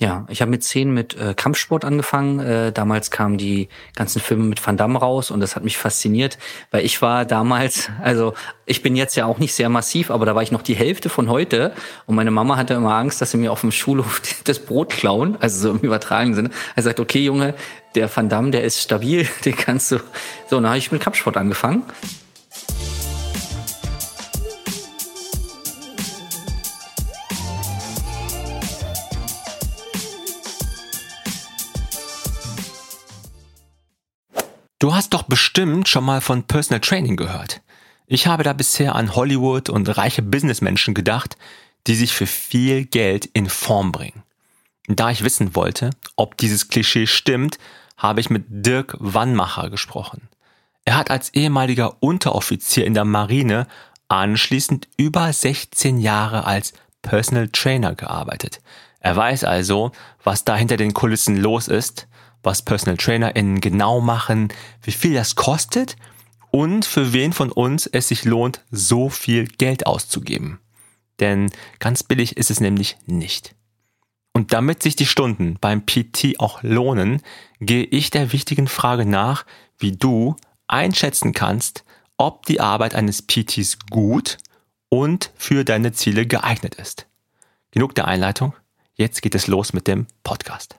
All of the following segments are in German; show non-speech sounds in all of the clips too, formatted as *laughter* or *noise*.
Ja, ich habe mit zehn mit äh, Kampfsport angefangen. Äh, damals kamen die ganzen Filme mit Van Damme raus und das hat mich fasziniert, weil ich war damals, *laughs* also ich bin jetzt ja auch nicht sehr massiv, aber da war ich noch die Hälfte von heute und meine Mama hatte immer Angst, dass sie mir auf dem Schulhof *laughs* das Brot klauen, also so im übertragenen Sinne. Er sagt, okay Junge, der Van Damme, der ist stabil, *laughs* den kannst du. So, dann habe ich mit Kampfsport angefangen. Du hast doch bestimmt schon mal von Personal Training gehört. Ich habe da bisher an Hollywood und reiche Businessmenschen gedacht, die sich für viel Geld in Form bringen. Da ich wissen wollte, ob dieses Klischee stimmt, habe ich mit Dirk Wannmacher gesprochen. Er hat als ehemaliger Unteroffizier in der Marine anschließend über 16 Jahre als Personal Trainer gearbeitet. Er weiß also, was da hinter den Kulissen los ist was Personal TrainerInnen genau machen, wie viel das kostet und für wen von uns es sich lohnt, so viel Geld auszugeben. Denn ganz billig ist es nämlich nicht. Und damit sich die Stunden beim PT auch lohnen, gehe ich der wichtigen Frage nach, wie du einschätzen kannst, ob die Arbeit eines PTs gut und für deine Ziele geeignet ist. Genug der Einleitung, jetzt geht es los mit dem Podcast.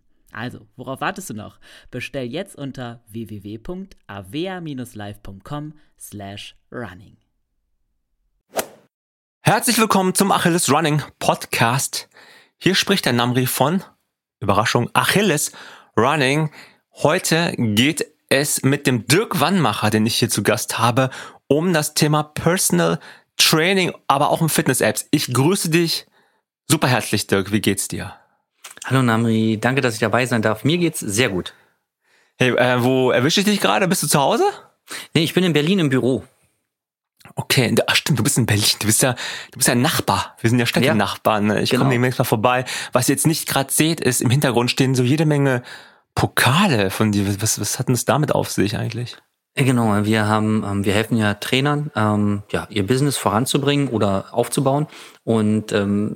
Also, worauf wartest du noch? Bestell jetzt unter www.avea-live.com slash running. Herzlich willkommen zum Achilles Running Podcast. Hier spricht der Namri von, Überraschung, Achilles Running. Heute geht es mit dem Dirk Wannmacher, den ich hier zu Gast habe, um das Thema Personal Training, aber auch um Fitness-Apps. Ich grüße dich super herzlich, Dirk. Wie geht's dir? Hallo Namri, danke, dass ich dabei sein darf. Mir geht's sehr gut. Hey, äh, wo erwische ich dich gerade? Bist du zu Hause? Nee, ich bin in Berlin im Büro. Okay, ach stimmt, du bist in Berlin. Du bist ja, du bist ja ein Nachbar. Wir sind ja Städtenachbarn. Ja, ich genau. komme demnächst mal vorbei. Was ihr jetzt nicht gerade seht, ist, im Hintergrund stehen so jede Menge Pokale von dir. Was, was hat denn das damit auf sich eigentlich? Genau, wir haben, ähm, wir helfen ja Trainern, ähm, ja, ihr Business voranzubringen oder aufzubauen. Und ähm,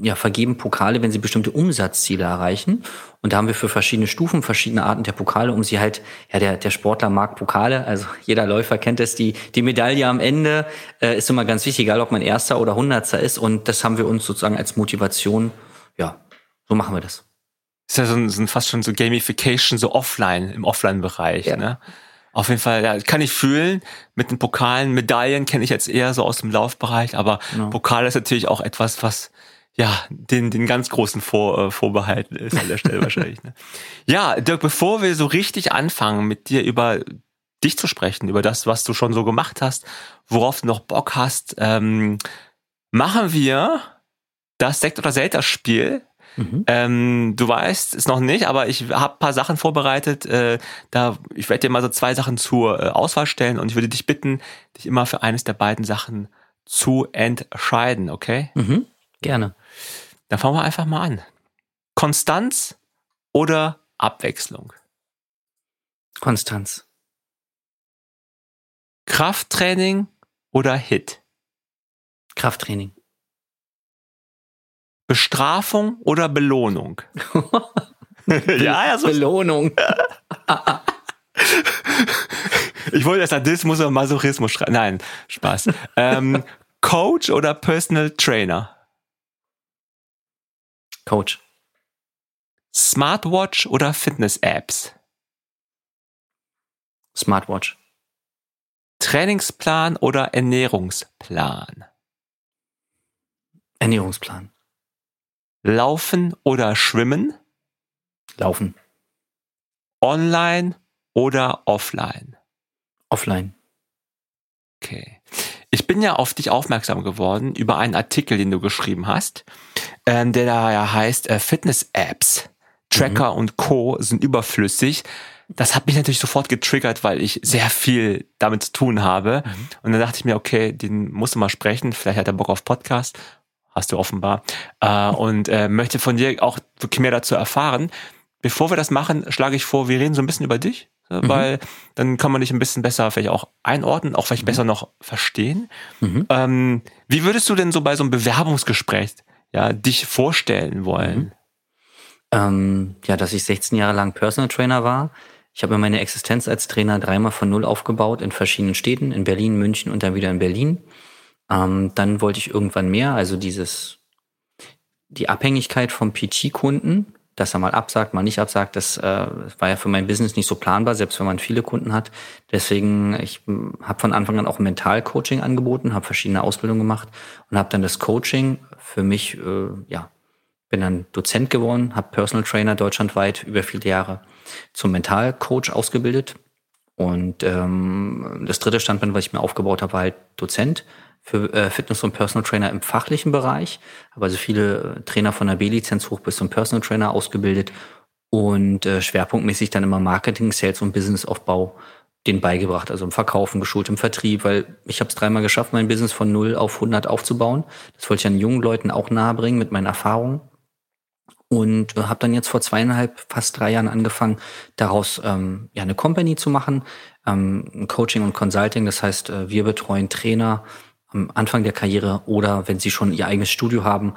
ja, vergeben Pokale, wenn sie bestimmte Umsatzziele erreichen. Und da haben wir für verschiedene Stufen verschiedene Arten der Pokale, um sie halt, ja, der, der Sportler mag Pokale, also *laughs* jeder Läufer kennt es, die, die Medaille am Ende äh, ist immer ganz wichtig, egal ob man Erster oder Hundertster ist. Und das haben wir uns sozusagen als Motivation, ja, so machen wir das. Ist ja so, ein, so ein fast schon so Gamification, so offline, im Offline-Bereich, ja. ne? Auf jeden Fall, ja, kann ich fühlen. Mit den Pokalen, Medaillen kenne ich jetzt eher so aus dem Laufbereich, aber genau. Pokal ist natürlich auch etwas, was ja, den, den ganz großen Vor, äh, Vorbehalten ist an der Stelle *laughs* wahrscheinlich. Ne? Ja, Dirk, bevor wir so richtig anfangen, mit dir über dich zu sprechen, über das, was du schon so gemacht hast, worauf du noch Bock hast, ähm, machen wir das Sekt- oder Selter-Spiel. Mhm. Ähm, du weißt es noch nicht, aber ich habe paar Sachen vorbereitet. Äh, da ich werde dir mal so zwei Sachen zur äh, Auswahl stellen und ich würde dich bitten, dich immer für eines der beiden Sachen zu entscheiden, okay? Mhm. Gerne. Dann fangen wir einfach mal an. Konstanz oder Abwechslung? Konstanz. Krafttraining oder Hit? Krafttraining. Bestrafung oder Belohnung? *laughs* ja, ja, so Belohnung. ich wollte Sadismus oder Masochismus schreiben. Nein, Spaß. Ähm, Coach oder Personal Trainer? Coach. Smartwatch oder Fitness-Apps? Smartwatch. Trainingsplan oder Ernährungsplan? Ernährungsplan. Laufen oder Schwimmen? Laufen. Online oder offline? Offline. Okay. Ich bin ja auf dich aufmerksam geworden über einen Artikel, den du geschrieben hast, ähm, der da ja heißt äh, Fitness-Apps, Tracker mhm. und Co. sind überflüssig. Das hat mich natürlich sofort getriggert, weil ich sehr viel damit zu tun habe. Mhm. Und dann dachte ich mir, okay, den musst du mal sprechen. Vielleicht hat er Bock auf Podcast. Hast du offenbar. Äh, und äh, möchte von dir auch wirklich mehr dazu erfahren. Bevor wir das machen, schlage ich vor, wir reden so ein bisschen über dich, mhm. weil dann kann man dich ein bisschen besser vielleicht auch einordnen, auch vielleicht mhm. besser noch verstehen. Mhm. Ähm, wie würdest du denn so bei so einem Bewerbungsgespräch ja, dich vorstellen wollen? Mhm. Ähm, ja, dass ich 16 Jahre lang Personal Trainer war. Ich habe meine Existenz als Trainer dreimal von Null aufgebaut in verschiedenen Städten, in Berlin, München und dann wieder in Berlin. Ähm, dann wollte ich irgendwann mehr, also dieses, die Abhängigkeit vom PT-Kunden dass er mal absagt, mal nicht absagt, das äh, war ja für mein Business nicht so planbar, selbst wenn man viele Kunden hat. Deswegen, ich hm, habe von Anfang an auch Mental-Coaching angeboten, habe verschiedene Ausbildungen gemacht und habe dann das Coaching für mich, äh, ja, bin dann Dozent geworden, habe Personal Trainer deutschlandweit über viele Jahre zum Mental-Coach ausgebildet. Und ähm, das dritte Standbein, was ich mir aufgebaut habe, war halt Dozent für äh, Fitness- und Personal Trainer im fachlichen Bereich. Habe also viele äh, Trainer von der B-Lizenz hoch bis zum Personal Trainer ausgebildet und äh, schwerpunktmäßig dann immer Marketing, Sales und Businessaufbau den beigebracht, also im Verkaufen, geschult im Vertrieb, weil ich habe es dreimal geschafft, mein Business von 0 auf 100 aufzubauen. Das wollte ich an jungen Leuten auch nahebringen mit meinen Erfahrungen. Und äh, habe dann jetzt vor zweieinhalb, fast drei Jahren angefangen, daraus ähm, ja eine Company zu machen, ähm, Coaching und Consulting. Das heißt, äh, wir betreuen Trainer, am Anfang der Karriere oder wenn sie schon ihr eigenes Studio haben,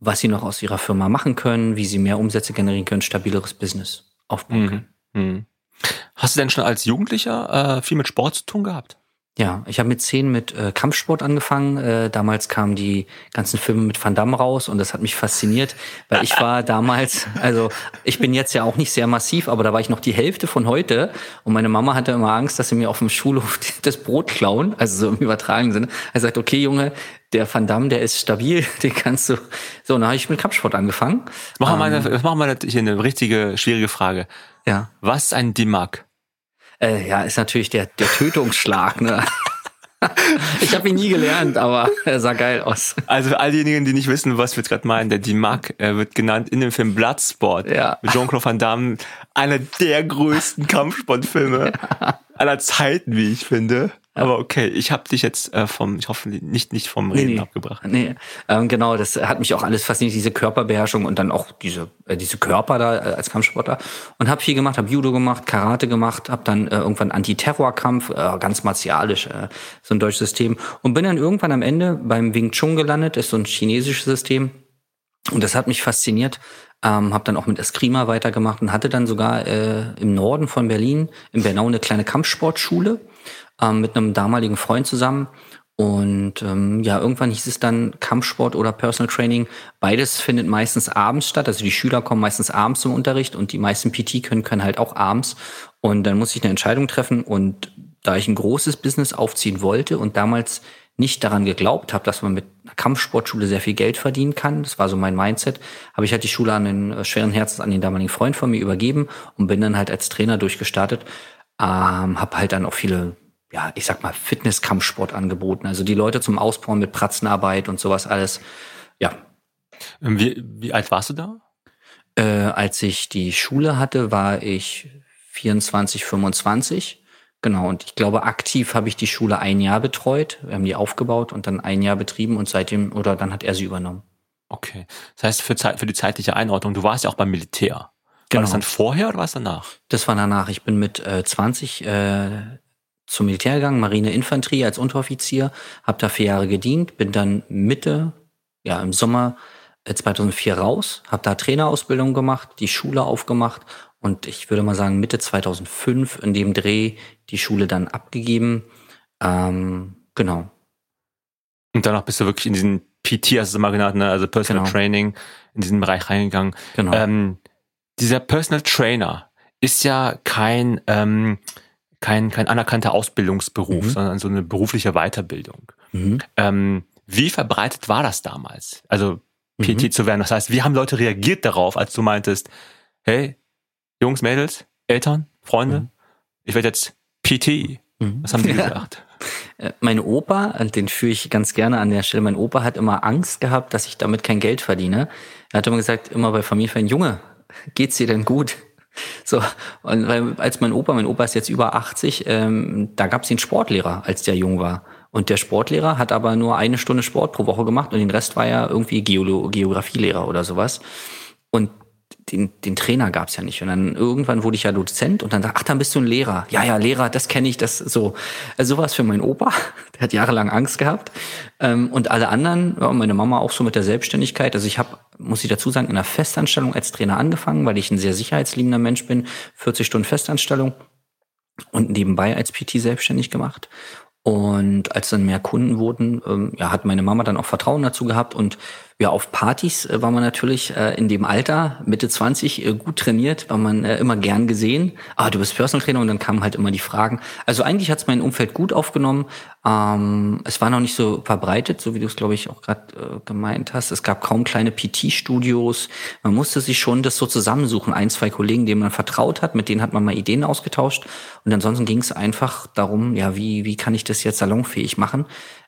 was sie noch aus ihrer Firma machen können, wie sie mehr Umsätze generieren können, stabileres Business aufbauen mhm. können. Mhm. Hast du denn schon als Jugendlicher äh, viel mit Sport zu tun gehabt? Ja, ich habe mit zehn mit äh, Kampfsport angefangen. Äh, damals kamen die ganzen Filme mit Van Damme raus und das hat mich fasziniert, weil ich war *laughs* damals, also ich bin jetzt ja auch nicht sehr massiv, aber da war ich noch die Hälfte von heute und meine Mama hatte immer Angst, dass sie mir auf dem Schulhof *laughs* das Brot klauen, also so im übertragenen Sinne. Er sagt, okay Junge, der Van Damme, der ist stabil, *laughs* den kannst du. So, dann habe ich mit Kampfsport angefangen. Machen wir mal, ähm, machen wir hier eine richtige schwierige Frage. Ja. Was ist ein Dimag? Äh, ja, ist natürlich der, der Tötungsschlag. Ne? ich habe ihn nie gelernt, aber er sah geil aus. Also für all diejenigen, die nicht wissen, was wir jetzt gerade meinen, der Dimac äh, wird genannt in dem Film Bloodsport ja. mit Jean-Claude Van Damme, einer der größten Kampfsportfilme ja. Aller Zeiten, wie ich finde. Aber okay, ich habe dich jetzt äh, vom, ich hoffe nicht nicht vom Reden nee, nee. abgebracht. Nee, ähm, genau, das hat mich auch alles fasziniert, diese Körperbeherrschung und dann auch diese äh, diese Körper da äh, als Kampfsportler und habe viel gemacht, habe Judo gemacht, Karate gemacht, habe dann äh, irgendwann Antiterrorkampf, äh, ganz martialisch, äh, so ein deutsches System und bin dann irgendwann am Ende beim Wing Chun gelandet, ist so ein chinesisches System und das hat mich fasziniert. Ähm, habe dann auch mit Eskrima weitergemacht und hatte dann sogar äh, im Norden von Berlin, in Bernau, eine kleine Kampfsportschule ähm, mit einem damaligen Freund zusammen. Und ähm, ja, irgendwann hieß es dann Kampfsport oder Personal Training. Beides findet meistens abends statt. Also die Schüler kommen meistens abends zum Unterricht und die meisten PT können, können halt auch abends. Und dann muss ich eine Entscheidung treffen. Und da ich ein großes Business aufziehen wollte und damals nicht daran geglaubt habe, dass man mit einer Kampfsportschule sehr viel Geld verdienen kann, das war so mein Mindset, habe ich halt die Schule an den äh, schweren Herzens an den damaligen Freund von mir übergeben und bin dann halt als Trainer durchgestartet. Ähm, habe halt dann auch viele ja, ich sag mal, Fitnesskampfsport angeboten. Also die Leute zum Ausbauen mit Pratzenarbeit und sowas alles. Ja. Ähm, wie, wie alt warst du da? Äh, als ich die Schule hatte, war ich 24, 25. Genau, und ich glaube, aktiv habe ich die Schule ein Jahr betreut. Wir haben die aufgebaut und dann ein Jahr betrieben und seitdem, oder dann hat er sie übernommen. Okay. Das heißt, für, Zeit, für die zeitliche Einordnung, du warst ja auch beim Militär. Genau. War das genau. dann vorher oder war es danach? Das war danach. Ich bin mit äh, 20 äh, zum Militär gegangen, Marineinfanterie als Unteroffizier, habe da vier Jahre gedient, bin dann Mitte, ja im Sommer 2004 äh, raus, habe da Trainerausbildung gemacht, die Schule aufgemacht und ich würde mal sagen Mitte 2005 in dem Dreh die Schule dann abgegeben. Ähm, genau. Und danach bist du wirklich in diesen PT, hast du mal genannt, ne? also Personal genau. Training, in diesen Bereich reingegangen. Genau. Ähm, dieser Personal Trainer ist ja kein, ähm, kein, kein anerkannter Ausbildungsberuf, mhm. sondern so eine berufliche Weiterbildung. Mhm. Ähm, wie verbreitet war das damals? Also PT mhm. zu werden. Das heißt, wie haben Leute reagiert darauf, als du meintest, hey, Jungs, Mädels, Eltern, Freunde, mhm. ich werde jetzt PT. Mhm. Was haben die *laughs* ja. gesagt? Äh, mein Opa, den führe ich ganz gerne an der Stelle, mein Opa hat immer Angst gehabt, dass ich damit kein Geld verdiene. Er hat immer gesagt, immer bei Familienfeiern, Junge, geht's dir denn gut? *laughs* So, und weil als mein Opa, mein Opa ist jetzt über 80, ähm, da gab es den Sportlehrer, als der jung war. Und der Sportlehrer hat aber nur eine Stunde Sport pro Woche gemacht und den Rest war ja irgendwie Geolo Geografielehrer oder sowas. Und den, den Trainer gab's ja nicht. Und dann irgendwann wurde ich ja Dozent und dann dachte, ach, dann bist du ein Lehrer. Ja, ja, Lehrer, das kenne ich, das so. Also sowas für meinen Opa. *laughs* Der hat jahrelang Angst gehabt. Ähm, und alle anderen, meine Mama auch so mit der Selbstständigkeit. Also ich habe, muss ich dazu sagen, in einer Festanstellung als Trainer angefangen, weil ich ein sehr sicherheitsliebender Mensch bin. 40 Stunden Festanstellung und nebenbei als PT selbstständig gemacht. Und als dann mehr Kunden wurden, ähm, ja, hat meine Mama dann auch Vertrauen dazu gehabt und ja, auf Partys äh, war man natürlich äh, in dem Alter, Mitte 20, äh, gut trainiert, war man äh, immer gern gesehen. Ah, du bist Personal Trainer und dann kamen halt immer die Fragen. Also eigentlich hat es mein Umfeld gut aufgenommen. Ähm, es war noch nicht so verbreitet, so wie du es, glaube ich, auch gerade äh, gemeint hast. Es gab kaum kleine PT-Studios. Man musste sich schon das so zusammensuchen. Ein, zwei Kollegen, denen man vertraut hat, mit denen hat man mal Ideen ausgetauscht. Und ansonsten ging es einfach darum, ja, wie, wie kann ich das jetzt salonfähig machen,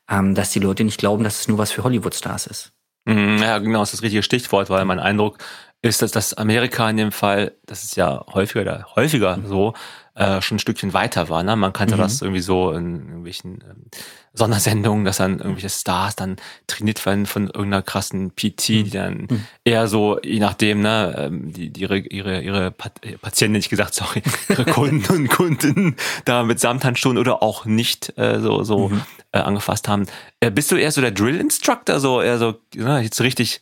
ähm, dass die Leute nicht glauben, dass es nur was für Hollywood-Stars ist. Mhm, ja, genau, das ist das richtige Stichwort, weil mein Eindruck ist, dass das Amerika in dem Fall, das ist ja häufiger, häufiger so, äh, schon ein Stückchen weiter war. Ne? Man kannte mhm. das irgendwie so in irgendwelchen ähm, Sondersendungen, dass dann irgendwelche Stars dann trainiert werden von irgendeiner krassen PT, die dann mhm. eher so, je nachdem, ne, ähm, die, die ihre, ihre, ihre äh, Patienten, nicht gesagt, sorry, *laughs* ihre Kunden und Kunden da mit Samthandschuhen oder auch nicht äh, so, so mhm. äh, angefasst haben. Äh, bist du eher so der Drill-Instructor, so eher so, ne, jetzt richtig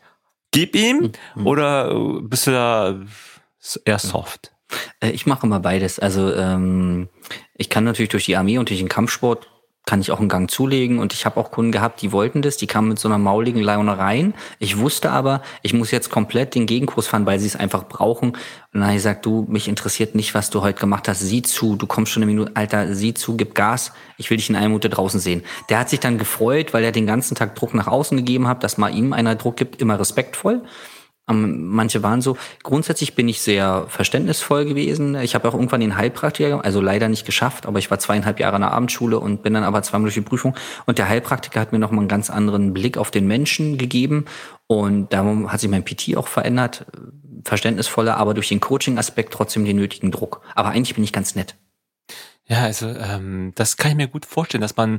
gib ihm mhm. oder äh, bist du da eher soft? Äh, ich mache immer beides. Also ähm, ich kann natürlich durch die Armee und durch den Kampfsport kann ich auch einen Gang zulegen und ich habe auch Kunden gehabt, die wollten das, die kamen mit so einer mauligen Laune rein. Ich wusste aber, ich muss jetzt komplett den Gegenkurs fahren, weil sie es einfach brauchen. Und dann habe ich gesagt, du, mich interessiert nicht, was du heute gemacht hast. Sieh zu, du kommst schon eine Minute, Alter, sieh zu, gib Gas. Ich will dich in einer Minute draußen sehen. Der hat sich dann gefreut, weil er den ganzen Tag Druck nach außen gegeben hat, dass mal ihm einer Druck gibt, immer respektvoll. Manche waren so. Grundsätzlich bin ich sehr verständnisvoll gewesen. Ich habe auch irgendwann den Heilpraktiker, also leider nicht geschafft, aber ich war zweieinhalb Jahre in der Abendschule und bin dann aber zweimal durch die Prüfung. Und der Heilpraktiker hat mir nochmal einen ganz anderen Blick auf den Menschen gegeben. Und da hat sich mein PT auch verändert. Verständnisvoller, aber durch den Coaching-Aspekt trotzdem den nötigen Druck. Aber eigentlich bin ich ganz nett. Ja, also ähm, das kann ich mir gut vorstellen, dass man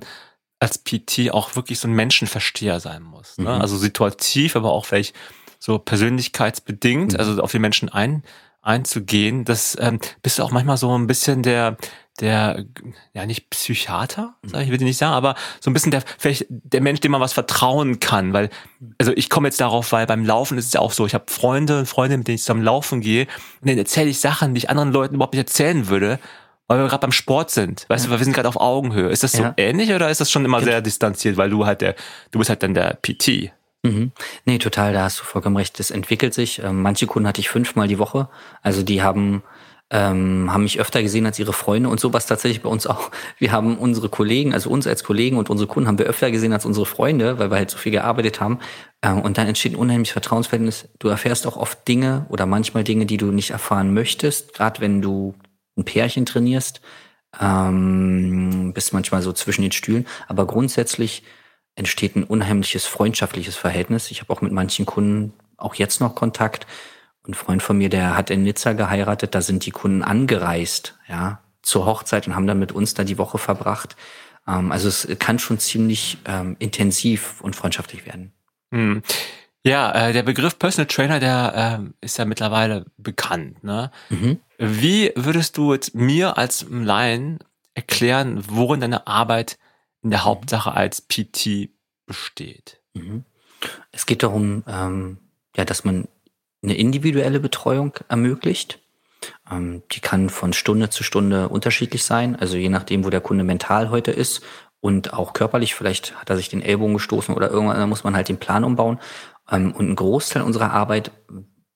als PT auch wirklich so ein Menschenversteher sein muss. Ne? Mhm. Also situativ, aber auch vielleicht so persönlichkeitsbedingt, mhm. also auf die Menschen ein, einzugehen, das ähm, bist du auch manchmal so ein bisschen der, der, ja nicht Psychiater, sag ich, will ich nicht sagen, aber so ein bisschen der, vielleicht der Mensch, dem man was vertrauen kann, weil, also ich komme jetzt darauf, weil beim Laufen ist es ja auch so, ich habe Freunde und Freunde, mit denen ich zusammen laufen gehe, und dann erzähle ich Sachen, die ich anderen Leuten überhaupt nicht erzählen würde, weil wir gerade beim Sport sind. Weißt ja. du, wir sind gerade auf Augenhöhe. Ist das so ja. ähnlich oder ist das schon immer sehr distanziert, weil du halt der, du bist halt dann der PT? Mhm. Nee, total, da hast du vollkommen recht. Das entwickelt sich. Ähm, manche Kunden hatte ich fünfmal die Woche. Also die haben, ähm, haben mich öfter gesehen als ihre Freunde und sowas tatsächlich bei uns auch. Wir haben unsere Kollegen, also uns als Kollegen und unsere Kunden haben wir öfter gesehen als unsere Freunde, weil wir halt so viel gearbeitet haben. Ähm, und dann entsteht ein unheimliches Vertrauensverhältnis. Du erfährst auch oft Dinge oder manchmal Dinge, die du nicht erfahren möchtest, gerade wenn du ein Pärchen trainierst. Ähm, bist manchmal so zwischen den Stühlen. Aber grundsätzlich entsteht ein unheimliches freundschaftliches Verhältnis. Ich habe auch mit manchen Kunden auch jetzt noch Kontakt. Ein Freund von mir, der hat in Nizza geheiratet, da sind die Kunden angereist, ja, zur Hochzeit und haben dann mit uns da die Woche verbracht. Ähm, also es kann schon ziemlich ähm, intensiv und freundschaftlich werden. Hm. Ja, äh, der Begriff Personal Trainer, der äh, ist ja mittlerweile bekannt. Ne? Mhm. Wie würdest du jetzt mir als Laien erklären, worin deine Arbeit in der Hauptsache als PT besteht? Mhm. Es geht darum, ähm, ja, dass man eine individuelle Betreuung ermöglicht. Ähm, die kann von Stunde zu Stunde unterschiedlich sein, also je nachdem, wo der Kunde mental heute ist und auch körperlich. Vielleicht hat er sich den Ellbogen gestoßen oder irgendwann da muss man halt den Plan umbauen. Ähm, und ein Großteil unserer Arbeit,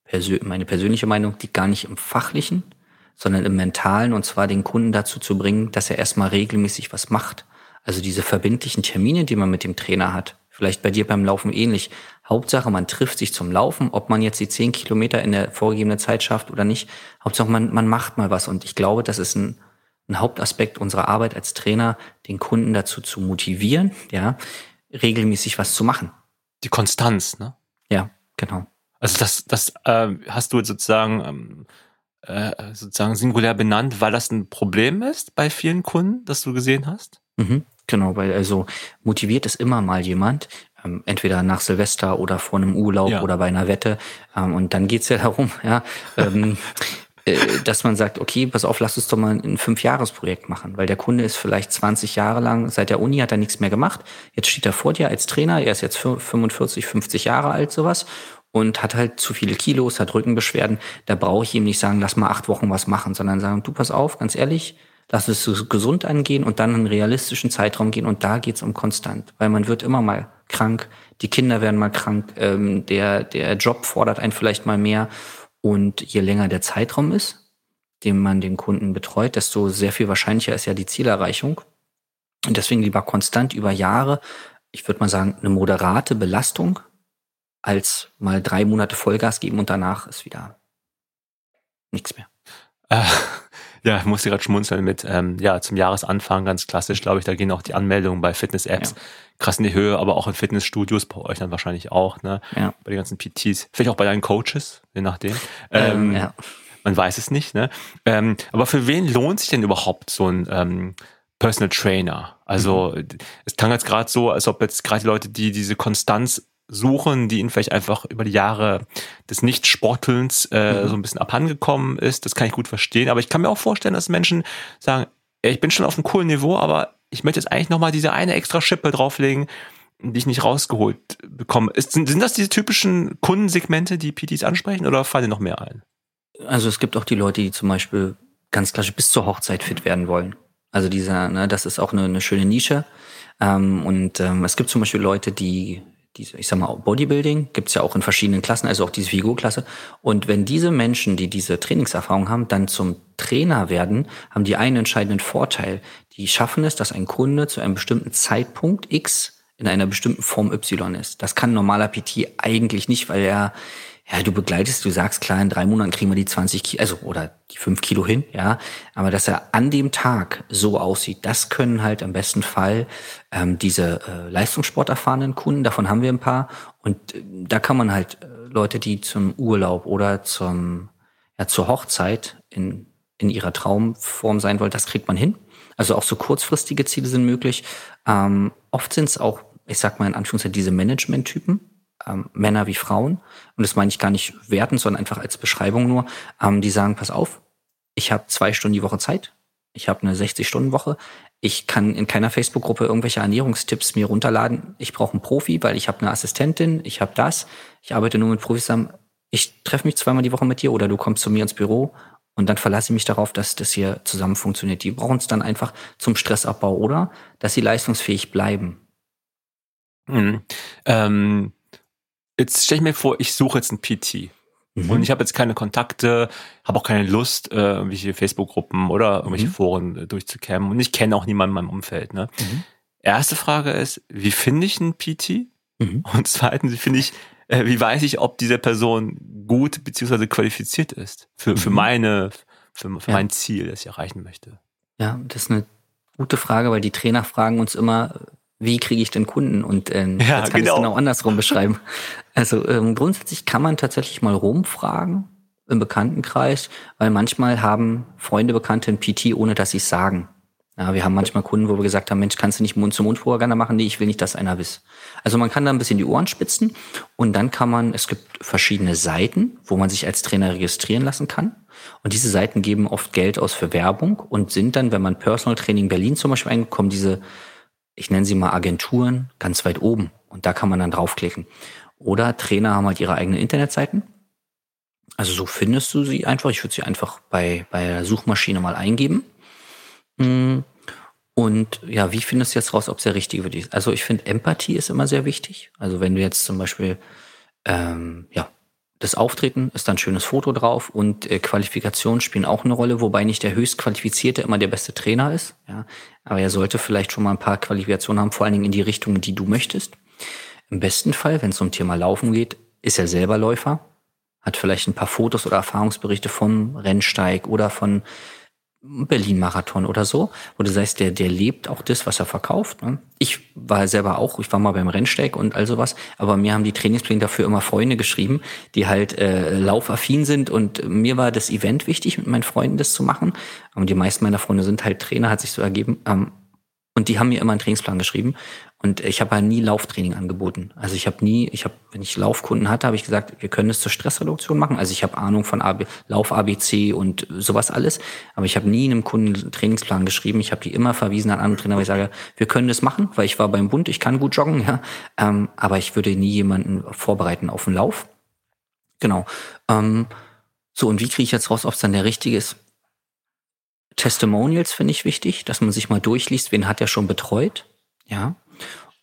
persö meine persönliche Meinung, liegt gar nicht im Fachlichen, sondern im Mentalen und zwar den Kunden dazu zu bringen, dass er erstmal regelmäßig was macht. Also diese verbindlichen Termine, die man mit dem Trainer hat. Vielleicht bei dir beim Laufen ähnlich. Hauptsache, man trifft sich zum Laufen, ob man jetzt die zehn Kilometer in der vorgegebenen Zeit schafft oder nicht. Hauptsache, man, man macht mal was. Und ich glaube, das ist ein, ein Hauptaspekt unserer Arbeit als Trainer, den Kunden dazu zu motivieren, ja, regelmäßig was zu machen. Die Konstanz, ne? Ja, genau. Also das, das äh, hast du sozusagen ähm, äh, sozusagen singulär benannt, weil das ein Problem ist bei vielen Kunden, das du gesehen hast? Mhm, genau, weil also motiviert ist immer mal jemand, ähm, entweder nach Silvester oder vor einem Urlaub ja. oder bei einer Wette. Ähm, und dann geht's ja *laughs* darum, ja, ähm, äh, dass man sagt, okay, pass auf, lass uns doch mal ein Fünfjahresprojekt machen, weil der Kunde ist vielleicht 20 Jahre lang, seit der Uni hat er nichts mehr gemacht. Jetzt steht er vor dir als Trainer, er ist jetzt 45, 50 Jahre alt, sowas, und hat halt zu viele Kilos, hat Rückenbeschwerden. Da brauche ich ihm nicht sagen, lass mal acht Wochen was machen, sondern sagen, du pass auf, ganz ehrlich, lass es so gesund angehen und dann einen realistischen Zeitraum gehen und da geht's um konstant, weil man wird immer mal krank, die Kinder werden mal krank, ähm, der, der Job fordert einen vielleicht mal mehr und je länger der Zeitraum ist, den man den Kunden betreut, desto sehr viel wahrscheinlicher ist ja die Zielerreichung. Und deswegen lieber konstant über Jahre, ich würde mal sagen, eine moderate Belastung, als mal drei Monate Vollgas geben und danach ist wieder nichts mehr. Äh, ja, ich musste gerade schmunzeln mit, ähm, ja, zum Jahresanfang ganz klassisch, glaube ich, da gehen auch die Anmeldungen bei Fitness-Apps ja. krass in die Höhe, aber auch in Fitnessstudios, bei euch dann wahrscheinlich auch, ne? Ja. Bei den ganzen PTs, vielleicht auch bei deinen Coaches, je nachdem. Ähm, ähm, ja. Man weiß es nicht, ne? Ähm, aber für wen lohnt sich denn überhaupt so ein ähm, Personal Trainer? Also mhm. es klang jetzt gerade so, als ob jetzt gerade die Leute, die diese Konstanz suchen, die ihnen vielleicht einfach über die Jahre des Nicht-Sportelns äh, mhm. so ein bisschen abhandengekommen ist. Das kann ich gut verstehen. Aber ich kann mir auch vorstellen, dass Menschen sagen, ich bin schon auf einem coolen Niveau, aber ich möchte jetzt eigentlich nochmal diese eine extra Schippe drauflegen, die ich nicht rausgeholt bekomme. Ist, sind, sind das diese typischen Kundensegmente, die PTs ansprechen oder fallen dir noch mehr ein? Also es gibt auch die Leute, die zum Beispiel ganz klassisch bis zur Hochzeit fit werden wollen. Also dieser, ne, das ist auch eine, eine schöne Nische. Ähm, und ähm, es gibt zum Beispiel Leute, die diese, ich sag mal, Bodybuilding gibt's ja auch in verschiedenen Klassen, also auch diese Figurklasse. Und wenn diese Menschen, die diese Trainingserfahrung haben, dann zum Trainer werden, haben die einen entscheidenden Vorteil. Die schaffen es, dass ein Kunde zu einem bestimmten Zeitpunkt X in einer bestimmten Form Y ist. Das kann normaler PT eigentlich nicht, weil er ja, du begleitest, du sagst, klar, in drei Monaten kriegen wir die 20 Kilo, also, oder die 5 Kilo hin, ja. Aber dass er an dem Tag so aussieht, das können halt im besten Fall ähm, diese äh, Leistungssport erfahrenen Kunden, davon haben wir ein paar. Und äh, da kann man halt äh, Leute, die zum Urlaub oder zum, ja, zur Hochzeit in, in ihrer Traumform sein wollen, das kriegt man hin. Also auch so kurzfristige Ziele sind möglich. Ähm, oft sind es auch, ich sag mal in Anführungszeichen, diese Management-Typen, ähm, Männer wie Frauen, und das meine ich gar nicht werten, sondern einfach als Beschreibung nur, ähm, die sagen, pass auf, ich habe zwei Stunden die Woche Zeit, ich habe eine 60-Stunden-Woche, ich kann in keiner Facebook-Gruppe irgendwelche Ernährungstipps mir runterladen, ich brauche einen Profi, weil ich habe eine Assistentin, ich habe das, ich arbeite nur mit Profis zusammen, ich treffe mich zweimal die Woche mit dir oder du kommst zu mir ins Büro und dann verlasse ich mich darauf, dass das hier zusammen funktioniert. Die brauchen es dann einfach zum Stressabbau oder? Dass sie leistungsfähig bleiben. Mhm. Ähm, jetzt stell ich mir vor, ich suche jetzt einen PT. Mhm. Und ich habe jetzt keine Kontakte, habe auch keine Lust, äh, irgendwelche Facebook-Gruppen oder irgendwelche mhm. Foren äh, durchzukämmen. Und ich kenne auch niemanden in meinem Umfeld. Ne? Mhm. Erste Frage ist, wie finde ich einen PT? Mhm. Und zweitens, wie finde ich, äh, wie weiß ich, ob diese Person gut beziehungsweise qualifiziert ist für, für mhm. meine, für, für ja. mein Ziel, das ich erreichen möchte? Ja, das ist eine gute Frage, weil die Trainer fragen uns immer, wie kriege ich denn Kunden? Und ähm, ja, jetzt kann genau. ich es genau andersrum beschreiben. *laughs* Also ähm, grundsätzlich kann man tatsächlich mal rumfragen im Bekanntenkreis, weil manchmal haben Freunde, Bekannte ein PT, ohne dass sie es sagen. Ja, wir haben manchmal Kunden, wo wir gesagt haben, Mensch, kannst du nicht Mund-zu-Mund-Propaganda machen? Nee, ich will nicht, dass einer wisst. Also man kann da ein bisschen die Ohren spitzen und dann kann man, es gibt verschiedene Seiten, wo man sich als Trainer registrieren lassen kann. Und diese Seiten geben oft Geld aus für Werbung und sind dann, wenn man Personal Training Berlin zum Beispiel eingekommen, diese, ich nenne sie mal Agenturen, ganz weit oben. Und da kann man dann draufklicken. Oder Trainer haben halt ihre eigenen Internetseiten. Also so findest du sie einfach. Ich würde sie einfach bei, bei der Suchmaschine mal eingeben. Hm. Und ja, wie findest du jetzt raus, ob es der richtige für dich ist? Also ich finde, Empathie ist immer sehr wichtig. Also wenn du jetzt zum Beispiel, ähm, ja, das Auftreten ist dann ein schönes Foto drauf und äh, Qualifikationen spielen auch eine Rolle, wobei nicht der höchstqualifizierte immer der beste Trainer ist. Ja, aber er sollte vielleicht schon mal ein paar Qualifikationen haben, vor allen Dingen in die Richtung, die du möchtest. Im besten Fall, wenn es um Thema Laufen geht, ist er selber Läufer, hat vielleicht ein paar Fotos oder Erfahrungsberichte vom Rennsteig oder von Berlin-Marathon oder so, wo du sagst, der, der lebt auch das, was er verkauft. Ne? Ich war selber auch, ich war mal beim Rennsteig und all sowas, aber mir haben die Trainingspläne dafür immer Freunde geschrieben, die halt äh, laufaffin sind und mir war das Event wichtig, mit meinen Freunden das zu machen. Und die meisten meiner Freunde sind halt Trainer, hat sich so ergeben. Ähm, und die haben mir immer einen Trainingsplan geschrieben. Und ich habe halt nie Lauftraining angeboten. Also ich habe nie, ich habe, wenn ich Laufkunden hatte, habe ich gesagt, wir können es zur Stressreduktion machen. Also ich habe Ahnung von AB, Lauf ABC und sowas alles, aber ich habe nie einem Kunden einen Trainingsplan geschrieben. Ich habe die immer verwiesen an andere Trainer, weil ich sage, wir können das machen, weil ich war beim Bund, ich kann gut joggen, ja, ähm, aber ich würde nie jemanden vorbereiten auf einen Lauf. Genau. Ähm, so und wie kriege ich jetzt raus, ob es dann der richtige ist? Testimonials finde ich wichtig, dass man sich mal durchliest, wen hat er schon betreut, ja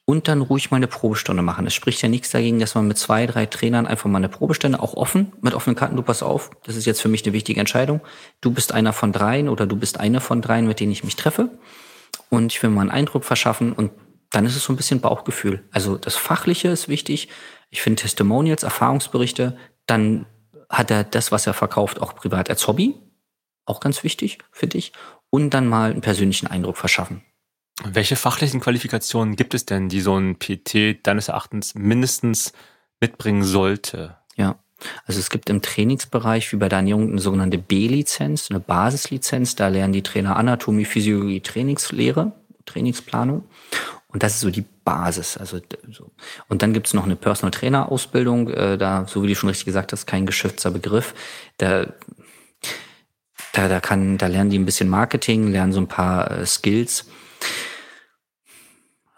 und dann ruhig mal eine Probestunde machen. Es spricht ja nichts dagegen, dass man mit zwei, drei Trainern einfach mal eine Probestunde, auch offen, mit offenen Karten, du pass auf, das ist jetzt für mich eine wichtige Entscheidung. Du bist einer von dreien oder du bist eine von dreien, mit denen ich mich treffe. Und ich will mal einen Eindruck verschaffen und dann ist es so ein bisschen Bauchgefühl. Also das Fachliche ist wichtig. Ich finde Testimonials, Erfahrungsberichte, dann hat er das, was er verkauft, auch privat als Hobby. Auch ganz wichtig für dich. Und dann mal einen persönlichen Eindruck verschaffen. Welche fachlichen Qualifikationen gibt es denn, die so ein PT deines Erachtens mindestens mitbringen sollte? Ja, also es gibt im Trainingsbereich wie bei der Ernährung eine sogenannte B-Lizenz, eine Basislizenz. Da lernen die Trainer Anatomie, Physiologie, Trainingslehre, Trainingsplanung. Und das ist so die Basis. Also so. Und dann gibt es noch eine Personal Trainer Ausbildung. Äh, da, so wie du schon richtig gesagt hast, kein geschützter Begriff. Da, da, da kann, da lernen die ein bisschen Marketing, lernen so ein paar äh, Skills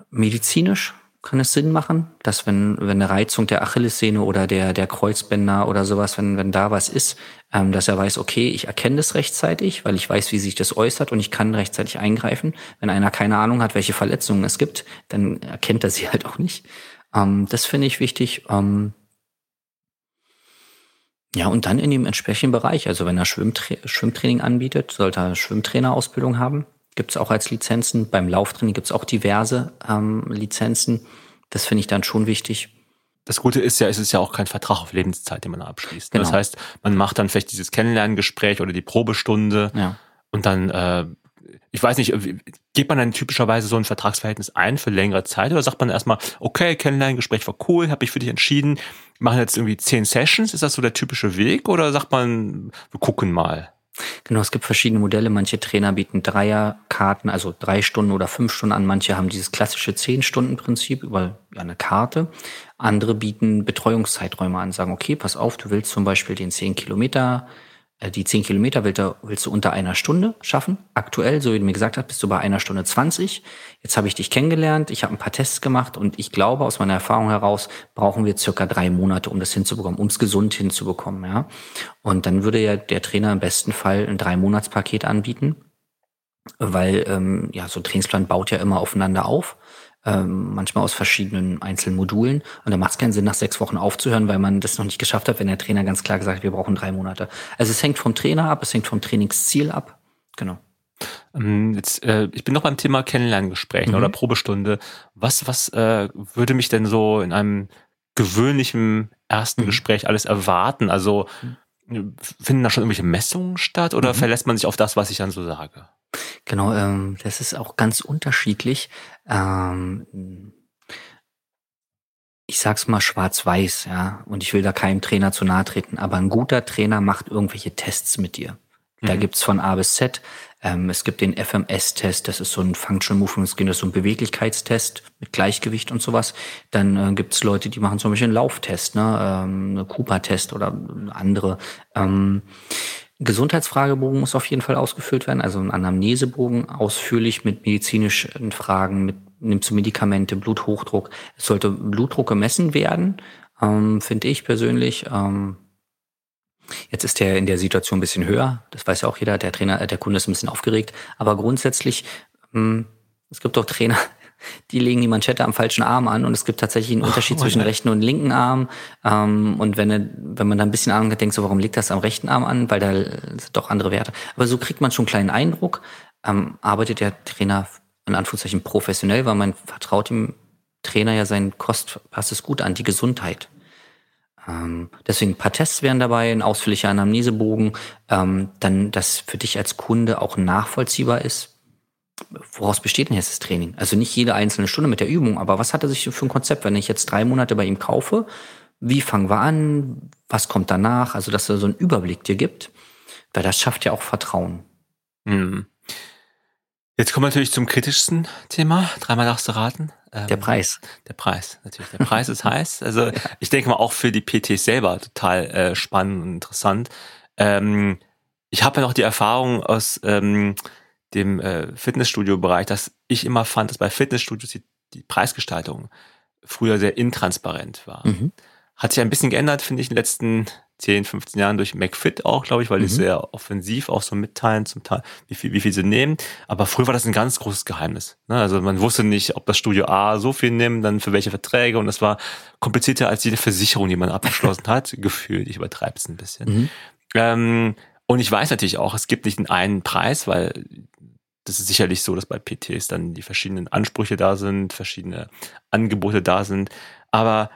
medizinisch kann es Sinn machen, dass wenn, wenn eine Reizung der Achillessehne oder der, der Kreuzbänder oder sowas, wenn, wenn da was ist, ähm, dass er weiß, okay, ich erkenne das rechtzeitig, weil ich weiß, wie sich das äußert und ich kann rechtzeitig eingreifen. Wenn einer keine Ahnung hat, welche Verletzungen es gibt, dann erkennt er sie halt auch nicht. Ähm, das finde ich wichtig. Ähm, ja, und dann in dem entsprechenden Bereich, also wenn er Schwimmtra Schwimmtraining anbietet, sollte er Schwimmtrainerausbildung haben gibt es auch als Lizenzen. Beim Lauftraining gibt es auch diverse ähm, Lizenzen. Das finde ich dann schon wichtig. Das Gute ist ja, es ist ja auch kein Vertrag auf Lebenszeit, den man abschließt. Genau. Das heißt, man macht dann vielleicht dieses Kennenlerngespräch oder die Probestunde ja. und dann, äh, ich weiß nicht, geht man dann typischerweise so ein Vertragsverhältnis ein für längere Zeit oder sagt man erstmal, okay, Kennenlerngespräch war cool, habe ich für dich entschieden, machen jetzt irgendwie zehn Sessions, ist das so der typische Weg oder sagt man, wir gucken mal? Genau, es gibt verschiedene Modelle. Manche Trainer bieten Dreierkarten, also drei Stunden oder fünf Stunden an. Manche haben dieses klassische Zehn-Stunden-Prinzip über eine Karte. Andere bieten Betreuungszeiträume an, sagen, okay, pass auf, du willst zum Beispiel den zehn Kilometer die zehn Kilometer willst du, willst du unter einer Stunde schaffen. Aktuell, so wie du mir gesagt hast, bist du bei einer Stunde zwanzig. Jetzt habe ich dich kennengelernt, ich habe ein paar Tests gemacht und ich glaube, aus meiner Erfahrung heraus brauchen wir circa drei Monate, um das hinzubekommen, um es gesund hinzubekommen. Ja? Und dann würde ja der Trainer im besten Fall ein Drei-Monats-Paket anbieten, weil ähm, ja so ein Trainingsplan baut ja immer aufeinander auf ähm, manchmal aus verschiedenen einzelnen Modulen. Und da macht es keinen Sinn, nach sechs Wochen aufzuhören, weil man das noch nicht geschafft hat, wenn der Trainer ganz klar gesagt hat, wir brauchen drei Monate. Also es hängt vom Trainer ab, es hängt vom Trainingsziel ab. Genau. Ähm, jetzt, äh, ich bin noch beim Thema Kennenlerngesprächen mhm. oder Probestunde. Was, was äh, würde mich denn so in einem gewöhnlichen ersten mhm. Gespräch alles erwarten? Also mhm. finden da schon irgendwelche Messungen statt oder mhm. verlässt man sich auf das, was ich dann so sage? Genau, ähm, das ist auch ganz unterschiedlich. Ähm, ich sag's mal schwarz-weiß, ja, und ich will da keinem Trainer zu nahe treten, aber ein guter Trainer macht irgendwelche Tests mit dir. Da mhm. gibt's von A bis Z. Ähm, es gibt den FMS-Test, das ist so ein Functional Movement Skin, das ist so ein Beweglichkeitstest mit Gleichgewicht und sowas. Dann äh, gibt's Leute, die machen zum Beispiel einen Lauftest, ne, ähm, einen Cooper-Test oder andere. Ähm, Gesundheitsfragebogen muss auf jeden Fall ausgefüllt werden, also ein Anamnesebogen, ausführlich mit medizinischen Fragen, mit nimmst du Medikamente, Bluthochdruck. Es sollte Blutdruck gemessen werden, ähm, finde ich persönlich. Ähm, jetzt ist der in der Situation ein bisschen höher, das weiß ja auch jeder, der Trainer, der Kunde ist ein bisschen aufgeregt, aber grundsätzlich, ähm, es gibt auch Trainer, die legen die Manschette am falschen Arm an und es gibt tatsächlich einen Unterschied oh, zwischen rechten und linken Arm. Ähm, und wenn, wenn man da ein bisschen Ahnung hat, denkt so, warum liegt das am rechten Arm an? Weil da sind doch andere Werte. Aber so kriegt man schon einen kleinen Eindruck. Ähm, arbeitet der Trainer in Anführungszeichen professionell, weil man vertraut dem Trainer ja seinen Kost, passt es gut an, die Gesundheit. Ähm, deswegen ein paar Tests wären dabei, ein ausführlicher Anamnesebogen, ähm, dann, dass für dich als Kunde auch nachvollziehbar ist, woraus besteht denn jetzt das Training? Also nicht jede einzelne Stunde mit der Übung, aber was hat er sich für ein Konzept, wenn ich jetzt drei Monate bei ihm kaufe? Wie fangen wir an? Was kommt danach? Also, dass er so einen Überblick dir gibt, weil das schafft ja auch Vertrauen. Mhm. Jetzt kommen wir natürlich zum kritischsten Thema. Dreimal darfst du raten. Ähm, der Preis. Der Preis, natürlich. Der Preis ist heiß. Also *laughs* ja. ich denke mal auch für die PTs selber total äh, spannend und interessant. Ähm, ich habe ja noch die Erfahrung aus ähm, dem äh, Fitnessstudio-Bereich, dass ich immer fand, dass bei Fitnessstudios die, die Preisgestaltung früher sehr intransparent war. Mhm. Hat sich ein bisschen geändert, finde ich, in den letzten 10, 15 Jahren durch McFit auch, glaube ich, weil mhm. die sehr offensiv auch so mitteilen zum Teil, wie viel, wie viel sie nehmen. Aber früher war das ein ganz großes Geheimnis. Ne? Also man wusste nicht, ob das Studio A so viel nimmt, dann für welche Verträge. Und das war komplizierter als jede Versicherung, die man abgeschlossen hat, *laughs* gefühlt. Ich übertreibe es ein bisschen. Mhm. Ähm, und ich weiß natürlich auch, es gibt nicht einen Preis, weil das ist sicherlich so, dass bei PTs dann die verschiedenen Ansprüche da sind, verschiedene Angebote da sind. Aber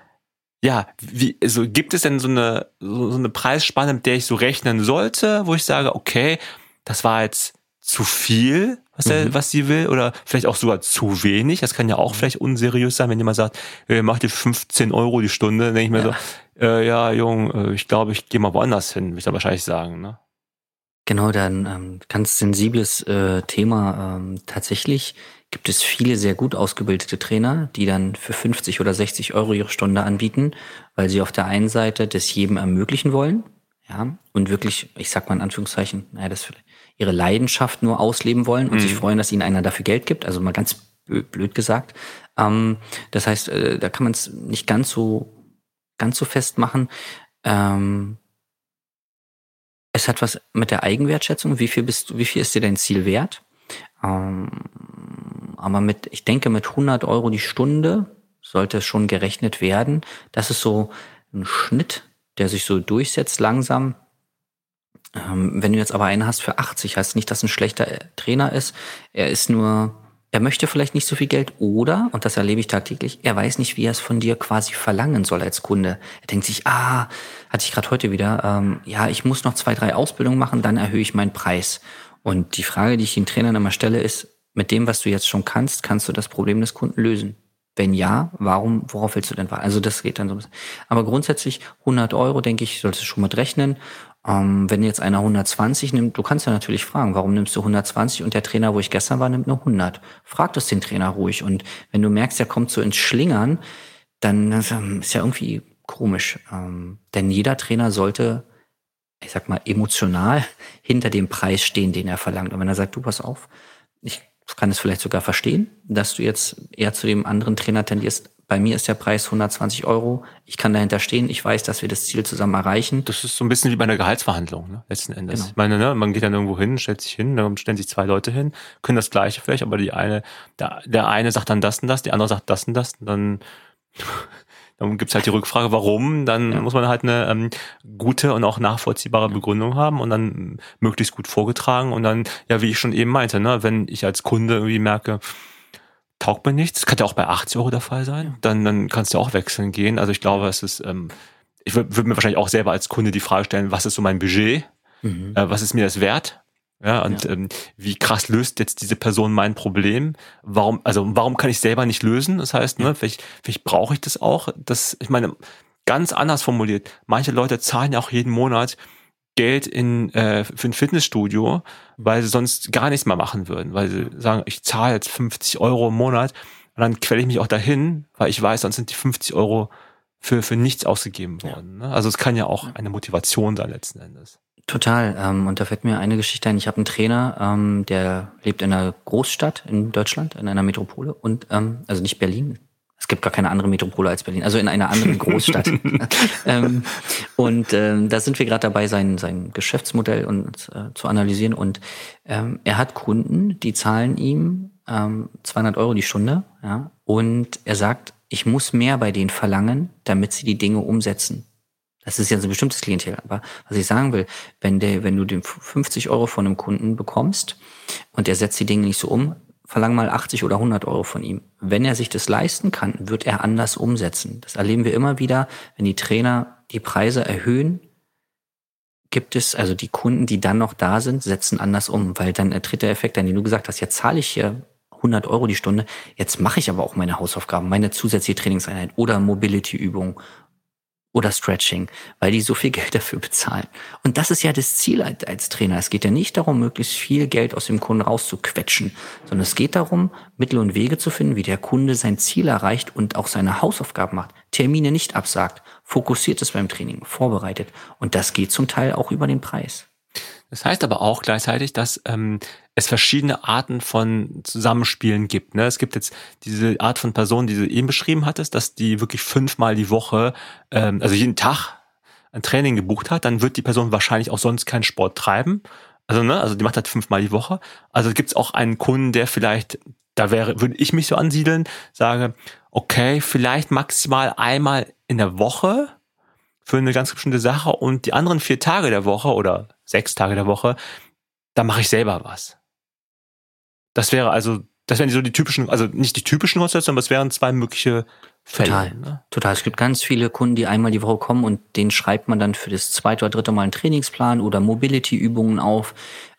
ja, wie, also gibt es denn so eine, so, so eine Preisspanne, mit der ich so rechnen sollte, wo ich sage, okay, das war jetzt zu viel, was, er, mhm. was sie will, oder vielleicht auch sogar zu wenig. Das kann ja auch mhm. vielleicht unseriös sein, wenn jemand sagt, äh, mach dir 15 Euro die Stunde, dann denke ich mir ja. so, äh, ja, Jung, äh, ich glaube, ich gehe mal woanders hin, würde ich da wahrscheinlich sagen. Ne? Genau, dann ähm, ganz sensibles äh, Thema. Ähm, tatsächlich gibt es viele sehr gut ausgebildete Trainer, die dann für 50 oder 60 Euro ihre Stunde anbieten, weil sie auf der einen Seite das jedem ermöglichen wollen, ja, und wirklich, ich sag mal in Anführungszeichen, naja, das ihre Leidenschaft nur ausleben wollen und mhm. sich freuen, dass ihnen einer dafür Geld gibt, also mal ganz blöd gesagt. Ähm, das heißt, äh, da kann man es nicht ganz so ganz so festmachen. Ähm, es hat was mit der Eigenwertschätzung. Wie viel bist du, wie viel ist dir dein Ziel wert? Ähm, aber mit, ich denke, mit 100 Euro die Stunde sollte es schon gerechnet werden. Das ist so ein Schnitt, der sich so durchsetzt langsam. Ähm, wenn du jetzt aber einen hast für 80, heißt nicht, dass ein schlechter Trainer ist. Er ist nur er möchte vielleicht nicht so viel Geld oder, und das erlebe ich tagtäglich, er weiß nicht, wie er es von dir quasi verlangen soll als Kunde. Er denkt sich, ah, hatte ich gerade heute wieder, ähm, ja, ich muss noch zwei, drei Ausbildungen machen, dann erhöhe ich meinen Preis. Und die Frage, die ich den Trainern immer stelle, ist, mit dem, was du jetzt schon kannst, kannst du das Problem des Kunden lösen? Wenn ja, warum, worauf willst du denn warten? Also das geht dann so. Aber grundsätzlich 100 Euro, denke ich, solltest du schon mit rechnen. Ähm, wenn jetzt einer 120 nimmt, du kannst ja natürlich fragen, warum nimmst du 120 und der Trainer, wo ich gestern war, nimmt nur 100. Frag das den Trainer ruhig. Und wenn du merkst, er kommt so ins Schlingern, dann ist ja irgendwie komisch. Ähm, denn jeder Trainer sollte, ich sag mal, emotional *laughs* hinter dem Preis stehen, den er verlangt. Und wenn er sagt, du pass auf, ich kann es vielleicht sogar verstehen, dass du jetzt eher zu dem anderen Trainer tendierst, bei mir ist der Preis 120 Euro. Ich kann dahinter stehen. Ich weiß, dass wir das Ziel zusammen erreichen. Das ist so ein bisschen wie bei einer Gehaltsverhandlung, ne? letzten Endes. Genau. Ich meine, ne, man geht dann irgendwo hin, stellt sich hin, dann stellen sich zwei Leute hin, können das Gleiche vielleicht, aber die eine, der, der eine sagt dann das und das, die andere sagt das und das, und dann, *laughs* dann gibt's halt die Rückfrage, warum. Dann ja. muss man halt eine ähm, gute und auch nachvollziehbare Begründung haben und dann möglichst gut vorgetragen und dann, ja, wie ich schon eben meinte, ne, wenn ich als Kunde irgendwie merke, taugt mir nichts. Das kann ja auch bei 80 Euro der Fall sein. Dann, dann kannst du auch wechseln gehen. Also ich glaube, es ist, ähm, ich würde würd mir wahrscheinlich auch selber als Kunde die Frage stellen, was ist so mein Budget? Mhm. Äh, was ist mir das wert? Ja, und ja. Ähm, wie krass löst jetzt diese Person mein Problem? Warum, also warum kann ich selber nicht lösen? Das heißt, ne, vielleicht, vielleicht brauche ich das auch. Das, ich meine, ganz anders formuliert, manche Leute zahlen ja auch jeden Monat Geld in äh, für ein Fitnessstudio, weil sie sonst gar nichts mehr machen würden, weil sie sagen, ich zahle jetzt 50 Euro im Monat und dann quäle ich mich auch dahin, weil ich weiß, sonst sind die 50 Euro für, für nichts ausgegeben worden. Ne? Also es kann ja auch eine Motivation sein letzten Endes. Total. Ähm, und da fällt mir eine Geschichte ein. Ich habe einen Trainer, ähm, der lebt in einer Großstadt in Deutschland, in einer Metropole und ähm, also nicht Berlin. Es gibt gar keine andere Metropole als Berlin, also in einer anderen Großstadt. *laughs* ähm, und ähm, da sind wir gerade dabei, sein, sein Geschäftsmodell und, äh, zu analysieren. Und ähm, er hat Kunden, die zahlen ihm ähm, 200 Euro die Stunde. Ja, und er sagt, ich muss mehr bei denen verlangen, damit sie die Dinge umsetzen. Das ist ja so ein bestimmtes Klientel. Aber was ich sagen will, wenn der, wenn du den 50 Euro von einem Kunden bekommst und der setzt die Dinge nicht so um, verlang mal 80 oder 100 Euro von ihm. Wenn er sich das leisten kann, wird er anders umsetzen. Das erleben wir immer wieder, wenn die Trainer die Preise erhöhen, gibt es, also die Kunden, die dann noch da sind, setzen anders um, weil dann tritt der Effekt an, den du gesagt hast, jetzt zahle ich hier 100 Euro die Stunde, jetzt mache ich aber auch meine Hausaufgaben, meine zusätzliche Trainingseinheit oder Mobility-Übung oder Stretching, weil die so viel Geld dafür bezahlen. Und das ist ja das Ziel als Trainer. Es geht ja nicht darum, möglichst viel Geld aus dem Kunden rauszuquetschen, sondern es geht darum, Mittel und Wege zu finden, wie der Kunde sein Ziel erreicht und auch seine Hausaufgaben macht, Termine nicht absagt, fokussiert es beim Training, vorbereitet. Und das geht zum Teil auch über den Preis. Das heißt aber auch gleichzeitig, dass ähm, es verschiedene Arten von Zusammenspielen gibt. Ne? Es gibt jetzt diese Art von Person, die du eben beschrieben hattest, dass die wirklich fünfmal die Woche, ähm, also jeden Tag ein Training gebucht hat, dann wird die Person wahrscheinlich auch sonst keinen Sport treiben. Also, ne, also die macht halt fünfmal die Woche. Also gibt es auch einen Kunden, der vielleicht, da wäre, würde ich mich so ansiedeln, sage, okay, vielleicht maximal einmal in der Woche für eine ganz bestimmte Sache und die anderen vier Tage der Woche oder sechs Tage der Woche, da mache ich selber was. Das wäre also, das wären so die typischen, also nicht die typischen Konstellationen, aber es wären zwei mögliche Fälle. Total. Ne? Total. Es gibt ganz viele Kunden, die einmal die Woche kommen und denen schreibt man dann für das zweite oder dritte Mal einen Trainingsplan oder Mobility-Übungen auf.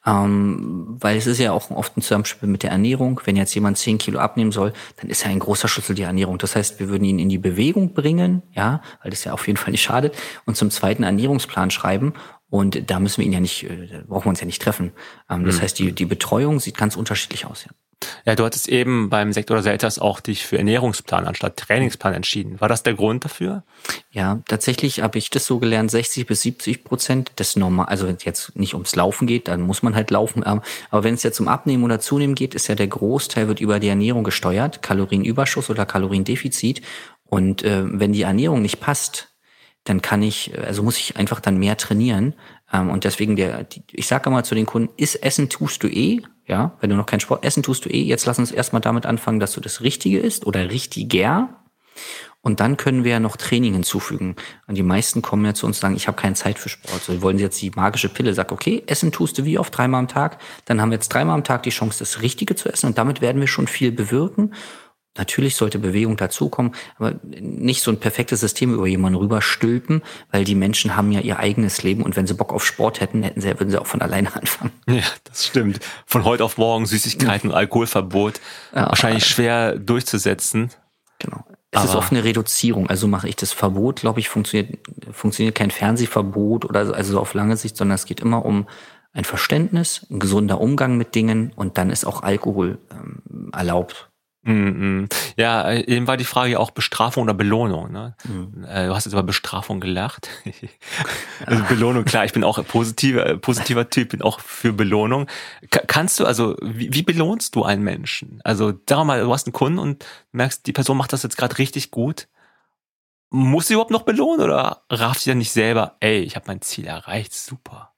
Ähm, weil es ist ja auch oft ein Zusammenspiel mit der Ernährung. Wenn jetzt jemand zehn Kilo abnehmen soll, dann ist ja ein großer Schlüssel die Ernährung. Das heißt, wir würden ihn in die Bewegung bringen, ja, weil das ja auf jeden Fall nicht schadet, und zum zweiten Ernährungsplan schreiben. Und da müssen wir ihn ja nicht, äh, da brauchen wir uns ja nicht treffen. Ähm, das mhm. heißt, die, die Betreuung sieht ganz unterschiedlich aus, ja. Ja, du hattest eben beim Sektor Selters auch dich für Ernährungsplan anstatt Trainingsplan entschieden. War das der Grund dafür? Ja, tatsächlich habe ich das so gelernt, 60 bis 70 Prozent des normal, also wenn es jetzt nicht ums Laufen geht, dann muss man halt laufen. Aber wenn es jetzt um Abnehmen oder Zunehmen geht, ist ja der Großteil wird über die Ernährung gesteuert, Kalorienüberschuss oder Kaloriendefizit. Und äh, wenn die Ernährung nicht passt, dann kann ich, also muss ich einfach dann mehr trainieren. Ähm, und deswegen der, ich sage immer zu den Kunden, ist Essen tust du eh, ja, wenn du noch keinen Sport essen tust du eh, jetzt lass uns erstmal damit anfangen, dass du das Richtige isst oder richtiger. Und dann können wir ja noch Training hinzufügen. Und die meisten kommen ja zu uns und sagen, ich habe keine Zeit für Sport. So wollen sie jetzt die magische Pille, sag, okay, essen tust du wie oft? Dreimal am Tag. Dann haben wir jetzt dreimal am Tag die Chance, das Richtige zu essen. Und damit werden wir schon viel bewirken. Natürlich sollte Bewegung dazukommen, aber nicht so ein perfektes System über jemanden rüberstülpen, weil die Menschen haben ja ihr eigenes Leben und wenn sie Bock auf Sport hätten, hätten sie, würden sie auch von alleine *laughs* anfangen. Ja, das stimmt. Von heute auf morgen Süßigkeiten und Alkoholverbot. Ja, wahrscheinlich schwer durchzusetzen. Genau. Es aber ist oft eine Reduzierung. Also mache ich das Verbot, glaube ich, funktioniert, funktioniert kein Fernsehverbot oder also so auf lange Sicht, sondern es geht immer um ein Verständnis, ein gesunder Umgang mit Dingen und dann ist auch Alkohol ähm, erlaubt Mm -mm. Ja, eben war die Frage ja auch Bestrafung oder Belohnung. Ne? Mm. Du hast jetzt über Bestrafung gelacht. *laughs* also Belohnung, klar, ich bin auch positiver, positiver Typ, bin auch für Belohnung. K kannst du, also wie, wie belohnst du einen Menschen? Also sag mal, du hast einen Kunden und merkst, die Person macht das jetzt gerade richtig gut. Muss sie überhaupt noch belohnen oder rafft sie dann nicht selber, ey, ich habe mein Ziel erreicht, super?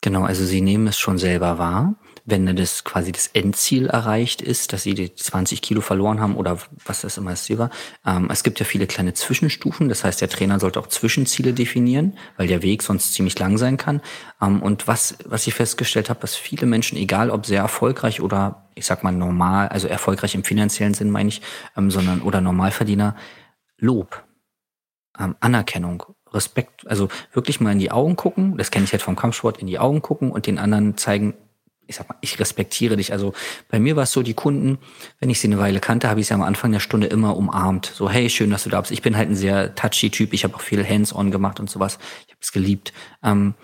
Genau, also sie nehmen es schon selber wahr wenn dann das quasi das Endziel erreicht ist, dass sie die 20 Kilo verloren haben oder was das immer ist, war. Ähm, es gibt ja viele kleine Zwischenstufen, das heißt, der Trainer sollte auch Zwischenziele definieren, weil der Weg sonst ziemlich lang sein kann. Ähm, und was, was ich festgestellt habe, dass viele Menschen, egal ob sehr erfolgreich oder ich sag mal normal, also erfolgreich im finanziellen Sinn meine ich, ähm, sondern oder Normalverdiener, Lob, ähm, Anerkennung Respekt, also wirklich mal in die Augen gucken, das kenne ich halt vom Kampfsport, in die Augen gucken und den anderen zeigen, ich sag mal, ich respektiere dich. Also bei mir war es so, die Kunden, wenn ich sie eine Weile kannte, habe ich sie am Anfang der Stunde immer umarmt. So, hey, schön, dass du da bist. Ich bin halt ein sehr touchy Typ. Ich habe auch viel Hands-on gemacht und sowas. Ich habe es geliebt. Ähm,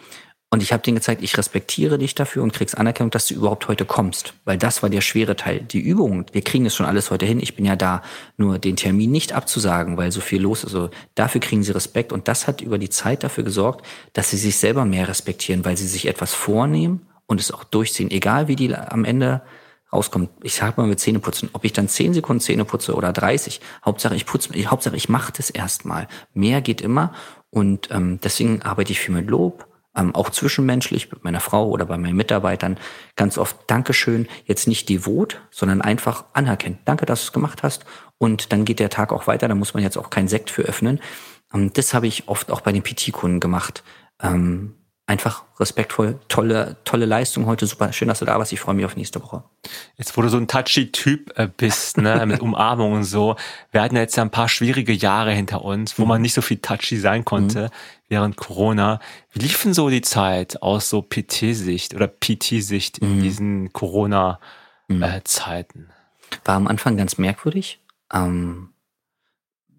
Und ich habe denen gezeigt, ich respektiere dich dafür und kriegst Anerkennung, dass du überhaupt heute kommst. Weil das war der schwere Teil. Die Übung, wir kriegen es schon alles heute hin. Ich bin ja da. Nur den Termin nicht abzusagen, weil so viel los ist. Also dafür kriegen sie Respekt. Und das hat über die Zeit dafür gesorgt, dass sie sich selber mehr respektieren, weil sie sich etwas vornehmen und es auch durchziehen. Egal wie die am Ende rauskommt. Ich sag mal mit Zähneputzen, ob ich dann zehn Sekunden Zähne putze oder 30, Hauptsache ich putze, Hauptsache ich mache das erstmal. Mehr geht immer und ähm, deswegen arbeite ich viel mit Lob, ähm, auch zwischenmenschlich mit meiner Frau oder bei meinen Mitarbeitern ganz oft Dankeschön, jetzt nicht devot, sondern einfach anerkennen. Danke, dass du es gemacht hast. Und dann geht der Tag auch weiter, da muss man jetzt auch keinen Sekt für öffnen. Ähm, das habe ich oft auch bei den PT-Kunden gemacht. Ähm, einfach respektvoll, tolle, tolle Leistung heute, super schön, dass du da warst. Ich freue mich auf nächste Woche. Jetzt, wo du so ein touchy Typ äh, bist, ne, *laughs* mit Umarmung und so, wir hatten jetzt ja ein paar schwierige Jahre hinter uns, wo mhm. man nicht so viel touchy sein konnte mhm. während Corona. Wie liefen so die Zeit aus so PT-Sicht oder PT-Sicht in mhm. diesen Corona-Zeiten? Mhm. Äh, War am Anfang ganz merkwürdig. Ähm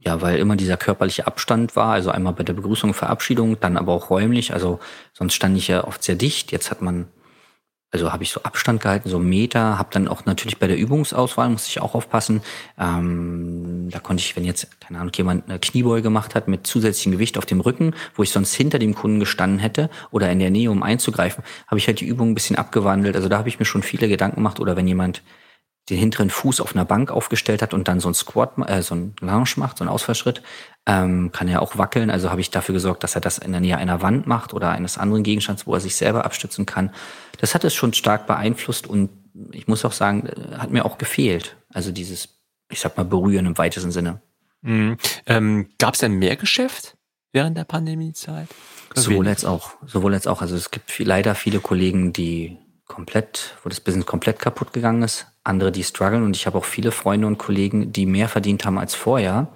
ja, weil immer dieser körperliche Abstand war, also einmal bei der Begrüßung, Verabschiedung, dann aber auch räumlich. Also sonst stand ich ja oft sehr dicht. Jetzt hat man, also habe ich so Abstand gehalten, so einen Meter. Habe dann auch natürlich bei der Übungsauswahl musste ich auch aufpassen. Ähm, da konnte ich, wenn jetzt keine Ahnung jemand eine Kniebeuge gemacht hat mit zusätzlichem Gewicht auf dem Rücken, wo ich sonst hinter dem Kunden gestanden hätte oder in der Nähe, um einzugreifen, habe ich halt die Übung ein bisschen abgewandelt. Also da habe ich mir schon viele Gedanken gemacht. Oder wenn jemand den hinteren Fuß auf einer Bank aufgestellt hat und dann so ein Squat, äh, so ein Lounge macht, so ein Ausfallschritt, ähm, kann er auch wackeln. Also habe ich dafür gesorgt, dass er das in der Nähe einer Wand macht oder eines anderen Gegenstands, wo er sich selber abstützen kann. Das hat es schon stark beeinflusst und ich muss auch sagen, äh, hat mir auch gefehlt. Also dieses, ich sag mal, Berühren im weitesten Sinne. Mhm. Ähm, Gab es denn mehr Geschäft während der Pandemiezeit? Sowohl als auch. Sowohl als auch. Also es gibt viel, leider viele Kollegen, die komplett, wo das Business komplett kaputt gegangen ist andere, die strugglen und ich habe auch viele Freunde und Kollegen, die mehr verdient haben als vorher.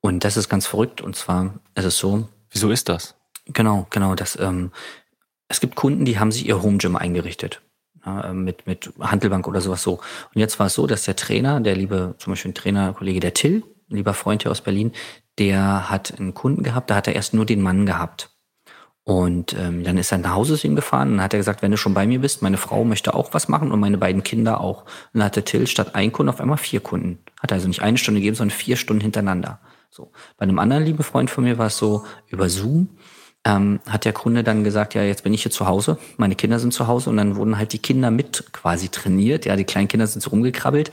Und das ist ganz verrückt. Und zwar ist es so. Wieso ist das? Genau, genau. Das, ähm, es gibt Kunden, die haben sich ihr Home Gym eingerichtet. Ja, mit, mit Handelbank oder sowas so. Und jetzt war es so, dass der Trainer, der liebe, zum Beispiel ein Trainerkollege, der Till, ein lieber Freund hier aus Berlin, der hat einen Kunden gehabt, da hat er erst nur den Mann gehabt. Und ähm, dann ist er nach Hause zu ihm gefahren und hat er gesagt, wenn du schon bei mir bist, meine Frau möchte auch was machen und meine beiden Kinder auch. Und dann hatte Till statt ein Kunden auf einmal vier Kunden. Hat also nicht eine Stunde gegeben, sondern vier Stunden hintereinander. So. Bei einem anderen lieben Freund von mir war es so, über Zoom ähm, hat der Kunde dann gesagt, ja, jetzt bin ich hier zu Hause, meine Kinder sind zu Hause und dann wurden halt die Kinder mit quasi trainiert. Ja, die kleinen Kinder sind so rumgekrabbelt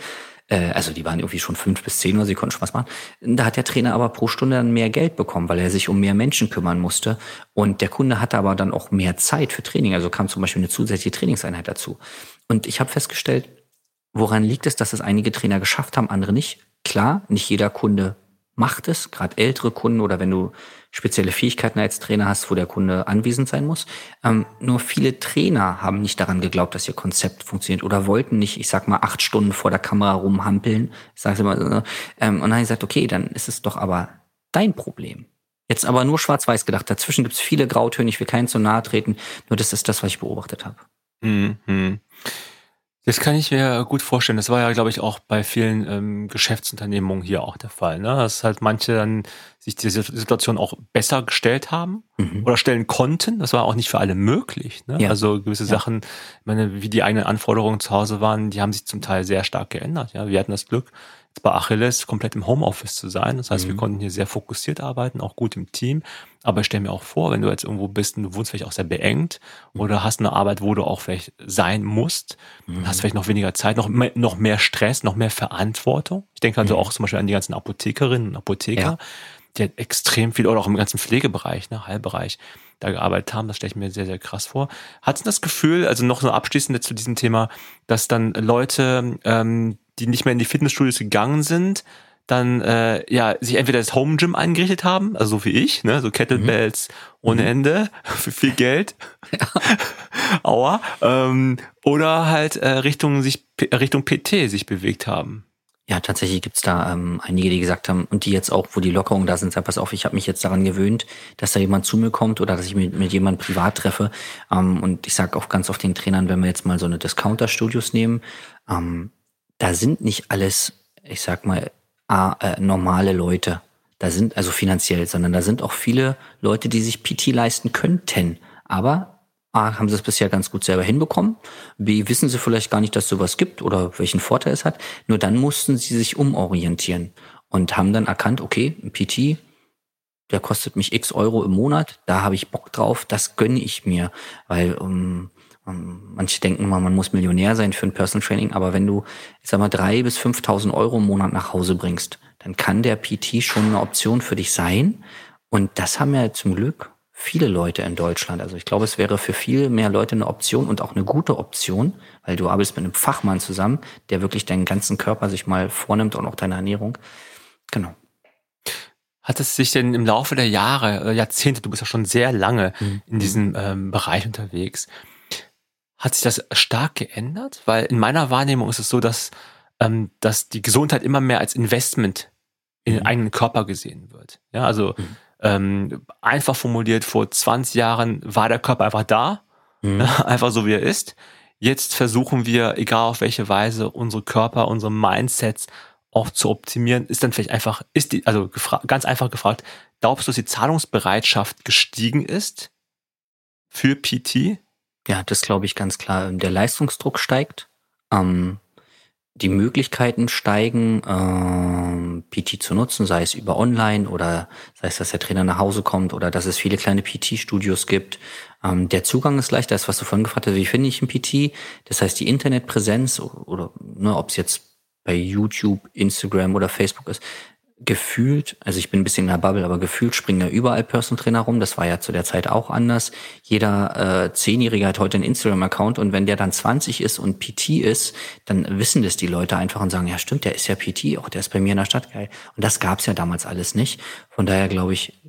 also die waren irgendwie schon fünf bis zehn oder sie konnten schon was machen. Da hat der Trainer aber pro Stunde dann mehr Geld bekommen, weil er sich um mehr Menschen kümmern musste. Und der Kunde hatte aber dann auch mehr Zeit für Training. Also kam zum Beispiel eine zusätzliche Trainingseinheit dazu. Und ich habe festgestellt, woran liegt es, dass es einige Trainer geschafft haben, andere nicht? Klar, nicht jeder Kunde macht es, gerade ältere Kunden oder wenn du spezielle Fähigkeiten als Trainer hast, wo der Kunde anwesend sein muss. Ähm, nur viele Trainer haben nicht daran geglaubt, dass ihr Konzept funktioniert oder wollten nicht, ich sag mal, acht Stunden vor der Kamera rumhampeln. Ich sag's immer so. Ähm, und dann habe ich gesagt, okay, dann ist es doch aber dein Problem. Jetzt aber nur schwarz-weiß gedacht. Dazwischen gibt es viele Grautöne, ich will keinen zu nahe treten. Nur das ist das, was ich beobachtet habe. Mhm. Das kann ich mir gut vorstellen. Das war ja, glaube ich, auch bei vielen ähm, Geschäftsunternehmungen hier auch der Fall. Ne? Dass halt manche dann sich die Situation auch besser gestellt haben mhm. oder stellen konnten. Das war auch nicht für alle möglich. Ne? Ja. Also gewisse ja. Sachen, ich meine, wie die eigenen Anforderungen zu Hause waren, die haben sich zum Teil sehr stark geändert. Ja, wir hatten das Glück, bei Achilles komplett im Homeoffice zu sein. Das heißt, mhm. wir konnten hier sehr fokussiert arbeiten, auch gut im Team. Aber ich stelle mir auch vor, wenn du jetzt irgendwo bist und du wohnst vielleicht auch sehr beengt mhm. oder hast eine Arbeit, wo du auch vielleicht sein musst, mhm. hast vielleicht noch weniger Zeit, noch mehr, noch mehr Stress, noch mehr Verantwortung. Ich denke also mhm. auch zum Beispiel an die ganzen Apothekerinnen und Apotheker, ja. die halt extrem viel, oder auch im ganzen Pflegebereich, ne, Heilbereich, da gearbeitet haben. Das stelle ich mir sehr, sehr krass vor. Hat du das Gefühl, also noch so abschließend zu diesem Thema, dass dann Leute, ähm, die nicht mehr in die Fitnessstudios gegangen sind, dann äh, ja sich entweder das Home Gym eingerichtet haben, also so wie ich, ne, so Kettlebells mhm. ohne mhm. Ende *laughs* für viel Geld, ja. *laughs* Aua, ähm, oder halt äh, Richtung sich Richtung PT sich bewegt haben. Ja, tatsächlich gibt's da ähm, einige, die gesagt haben, und die jetzt auch, wo die Lockerungen da sind, sagen, pass auf, ich habe mich jetzt daran gewöhnt, dass da jemand zu mir kommt oder dass ich mich mit jemandem privat treffe. Ähm, und ich sage auch ganz oft den Trainern, wenn wir jetzt mal so eine Discounter-Studios nehmen, ähm, da sind nicht alles, ich sag mal, äh, normale Leute. Da sind also finanziell, sondern da sind auch viele Leute, die sich PT leisten könnten. Aber A, haben sie es bisher ganz gut selber hinbekommen. B, wissen sie vielleicht gar nicht, dass sowas gibt oder welchen Vorteil es hat. Nur dann mussten sie sich umorientieren und haben dann erkannt, okay, ein PT, der kostet mich x Euro im Monat, da habe ich Bock drauf, das gönne ich mir, weil um, um, manche denken mal, man muss Millionär sein für ein Personal Training, aber wenn du, ich sag mal, drei bis 5.000 Euro im Monat nach Hause bringst, dann kann der PT schon eine Option für dich sein. Und das haben ja zum Glück viele Leute in Deutschland. Also ich glaube, es wäre für viel mehr Leute eine Option und auch eine gute Option, weil du arbeitest mit einem Fachmann zusammen, der wirklich deinen ganzen Körper sich mal vornimmt und auch deine Ernährung. Genau. Hat es sich denn im Laufe der Jahre, äh, Jahrzehnte, du bist ja schon sehr lange mhm. in diesem ähm, Bereich unterwegs, hat sich das stark geändert? Weil in meiner Wahrnehmung ist es so, dass, ähm, dass die Gesundheit immer mehr als Investment in den mhm. eigenen Körper gesehen wird. Ja, also mhm. ähm, einfach formuliert, vor 20 Jahren war der Körper einfach da, mhm. *laughs* einfach so wie er ist. Jetzt versuchen wir, egal auf welche Weise, unsere Körper, unsere Mindsets auch zu optimieren, ist dann vielleicht einfach, ist die, also ganz einfach gefragt, glaubst du, dass die Zahlungsbereitschaft gestiegen ist für PT? Ja, das glaube ich ganz klar. Der Leistungsdruck steigt. Ähm, die Möglichkeiten steigen, ähm, PT zu nutzen, sei es über online oder sei es, dass der Trainer nach Hause kommt oder dass es viele kleine PT-Studios gibt. Ähm, der Zugang ist leichter, das was du vorhin gefragt hast, wie finde ich ein PT? Das heißt, die Internetpräsenz oder ne, ob es jetzt bei YouTube, Instagram oder Facebook ist, gefühlt, also ich bin ein bisschen in der Bubble, aber gefühlt springen ja überall Personal Trainer rum. Das war ja zu der Zeit auch anders. Jeder äh, Zehnjährige hat heute einen Instagram-Account und wenn der dann 20 ist und PT ist, dann wissen das die Leute einfach und sagen, ja stimmt, der ist ja PT, auch der ist bei mir in der Stadt geil. Und das gab's ja damals alles nicht. Von daher glaube ich,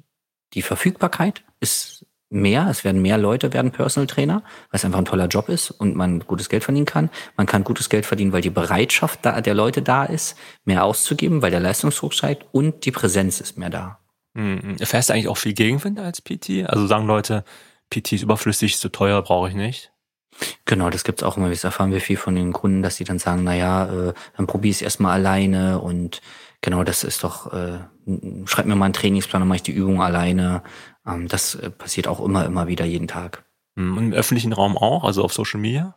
die Verfügbarkeit ist mehr, es werden mehr Leute werden Personal Trainer, weil es einfach ein toller Job ist und man gutes Geld verdienen kann. Man kann gutes Geld verdienen, weil die Bereitschaft da, der Leute da ist, mehr auszugeben, weil der Leistungsdruck steigt und die Präsenz ist mehr da. Mhm. Erfährst du eigentlich auch viel Gegenwind als PT? Also sagen Leute, PT ist überflüssig, ist zu teuer, brauche ich nicht? Genau, das gibt's auch immer. Das erfahren wir viel von den Kunden, dass die dann sagen, na ja, äh, dann probier es erstmal alleine und genau, das ist doch, äh, schreib mir mal einen Trainingsplan, dann mache ich die Übung alleine das äh, passiert auch immer, immer wieder jeden Tag. Hm, und im öffentlichen Raum auch, also auf Social Media?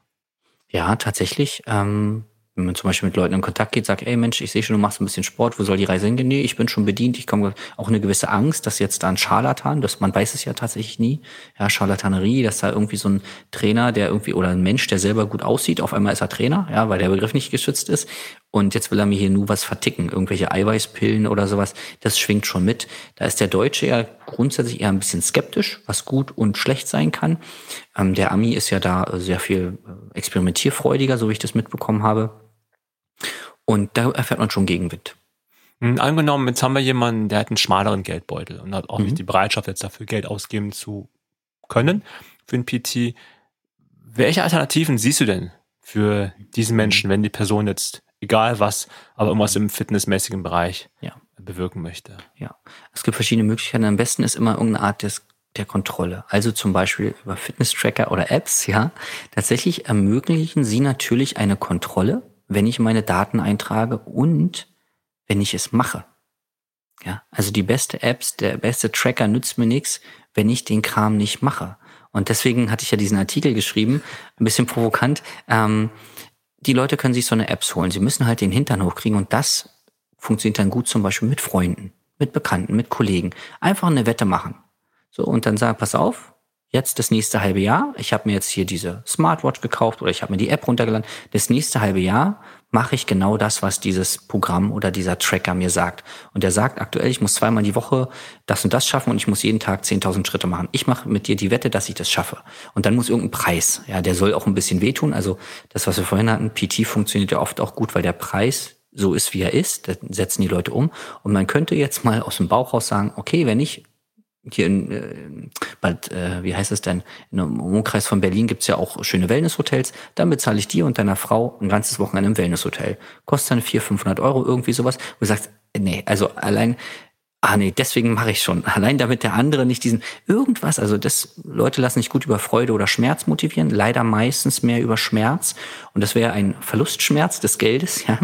Ja, tatsächlich. Ähm, wenn man zum Beispiel mit Leuten in Kontakt geht, sagt, ey Mensch, ich sehe schon, du machst ein bisschen Sport, wo soll die Reise hingehen? Nee, ich bin schon bedient, ich komme auch eine gewisse Angst, dass jetzt da ein Scharlatan, das, man weiß es ja tatsächlich nie, ja, Scharlatanerie, dass da irgendwie so ein Trainer, der irgendwie, oder ein Mensch, der selber gut aussieht, auf einmal ist er Trainer, ja, weil der Begriff nicht geschützt ist und jetzt will er mir hier nur was verticken, irgendwelche Eiweißpillen oder sowas, das schwingt schon mit. Da ist der Deutsche ja grundsätzlich eher ein bisschen skeptisch, was gut und schlecht sein kann. Ähm, der Ami ist ja da sehr viel äh, experimentierfreudiger, so wie ich das mitbekommen habe. Und da erfährt man schon Gegenwind. Mhm, angenommen, jetzt haben wir jemanden, der hat einen schmaleren Geldbeutel und hat auch mhm. nicht die Bereitschaft, jetzt dafür Geld ausgeben zu können für ein PT. Welche Alternativen siehst du denn für diesen mhm. Menschen, wenn die Person jetzt, egal was, aber irgendwas im fitnessmäßigen Bereich ja. bewirken möchte? Ja, es gibt verschiedene Möglichkeiten. Am besten ist immer irgendeine Art des der Kontrolle. Also zum Beispiel über Fitness-Tracker oder Apps, ja. Tatsächlich ermöglichen sie natürlich eine Kontrolle wenn ich meine Daten eintrage und wenn ich es mache. Ja, also die beste Apps, der beste Tracker nützt mir nichts, wenn ich den Kram nicht mache. Und deswegen hatte ich ja diesen Artikel geschrieben, ein bisschen provokant. Ähm, die Leute können sich so eine Apps holen. Sie müssen halt den Hintern hochkriegen und das funktioniert dann gut zum Beispiel mit Freunden, mit Bekannten, mit Kollegen. Einfach eine Wette machen. So, und dann sagen, pass auf, jetzt das nächste halbe Jahr, ich habe mir jetzt hier diese Smartwatch gekauft oder ich habe mir die App runtergeladen, das nächste halbe Jahr mache ich genau das, was dieses Programm oder dieser Tracker mir sagt. Und der sagt aktuell, ich muss zweimal die Woche das und das schaffen und ich muss jeden Tag 10.000 Schritte machen. Ich mache mit dir die Wette, dass ich das schaffe. Und dann muss irgendein Preis, ja, der soll auch ein bisschen wehtun. Also das, was wir vorhin hatten, PT funktioniert ja oft auch gut, weil der Preis so ist, wie er ist. Da setzen die Leute um. Und man könnte jetzt mal aus dem Bauch raus sagen, okay, wenn ich hier in äh, bald, äh, wie heißt es denn, im Umkreis von Berlin gibt's ja auch schöne Wellnesshotels, dann bezahle ich dir und deiner Frau ein ganzes Wochenende im Wellnesshotel. Kostet dann 400, 500 Euro, irgendwie sowas. Wo du sagst, nee, also allein ah nee, deswegen mache ich schon. Allein damit der andere nicht diesen irgendwas, also das, Leute lassen sich gut über Freude oder Schmerz motivieren, leider meistens mehr über Schmerz. Und das wäre ein Verlustschmerz des Geldes, ja.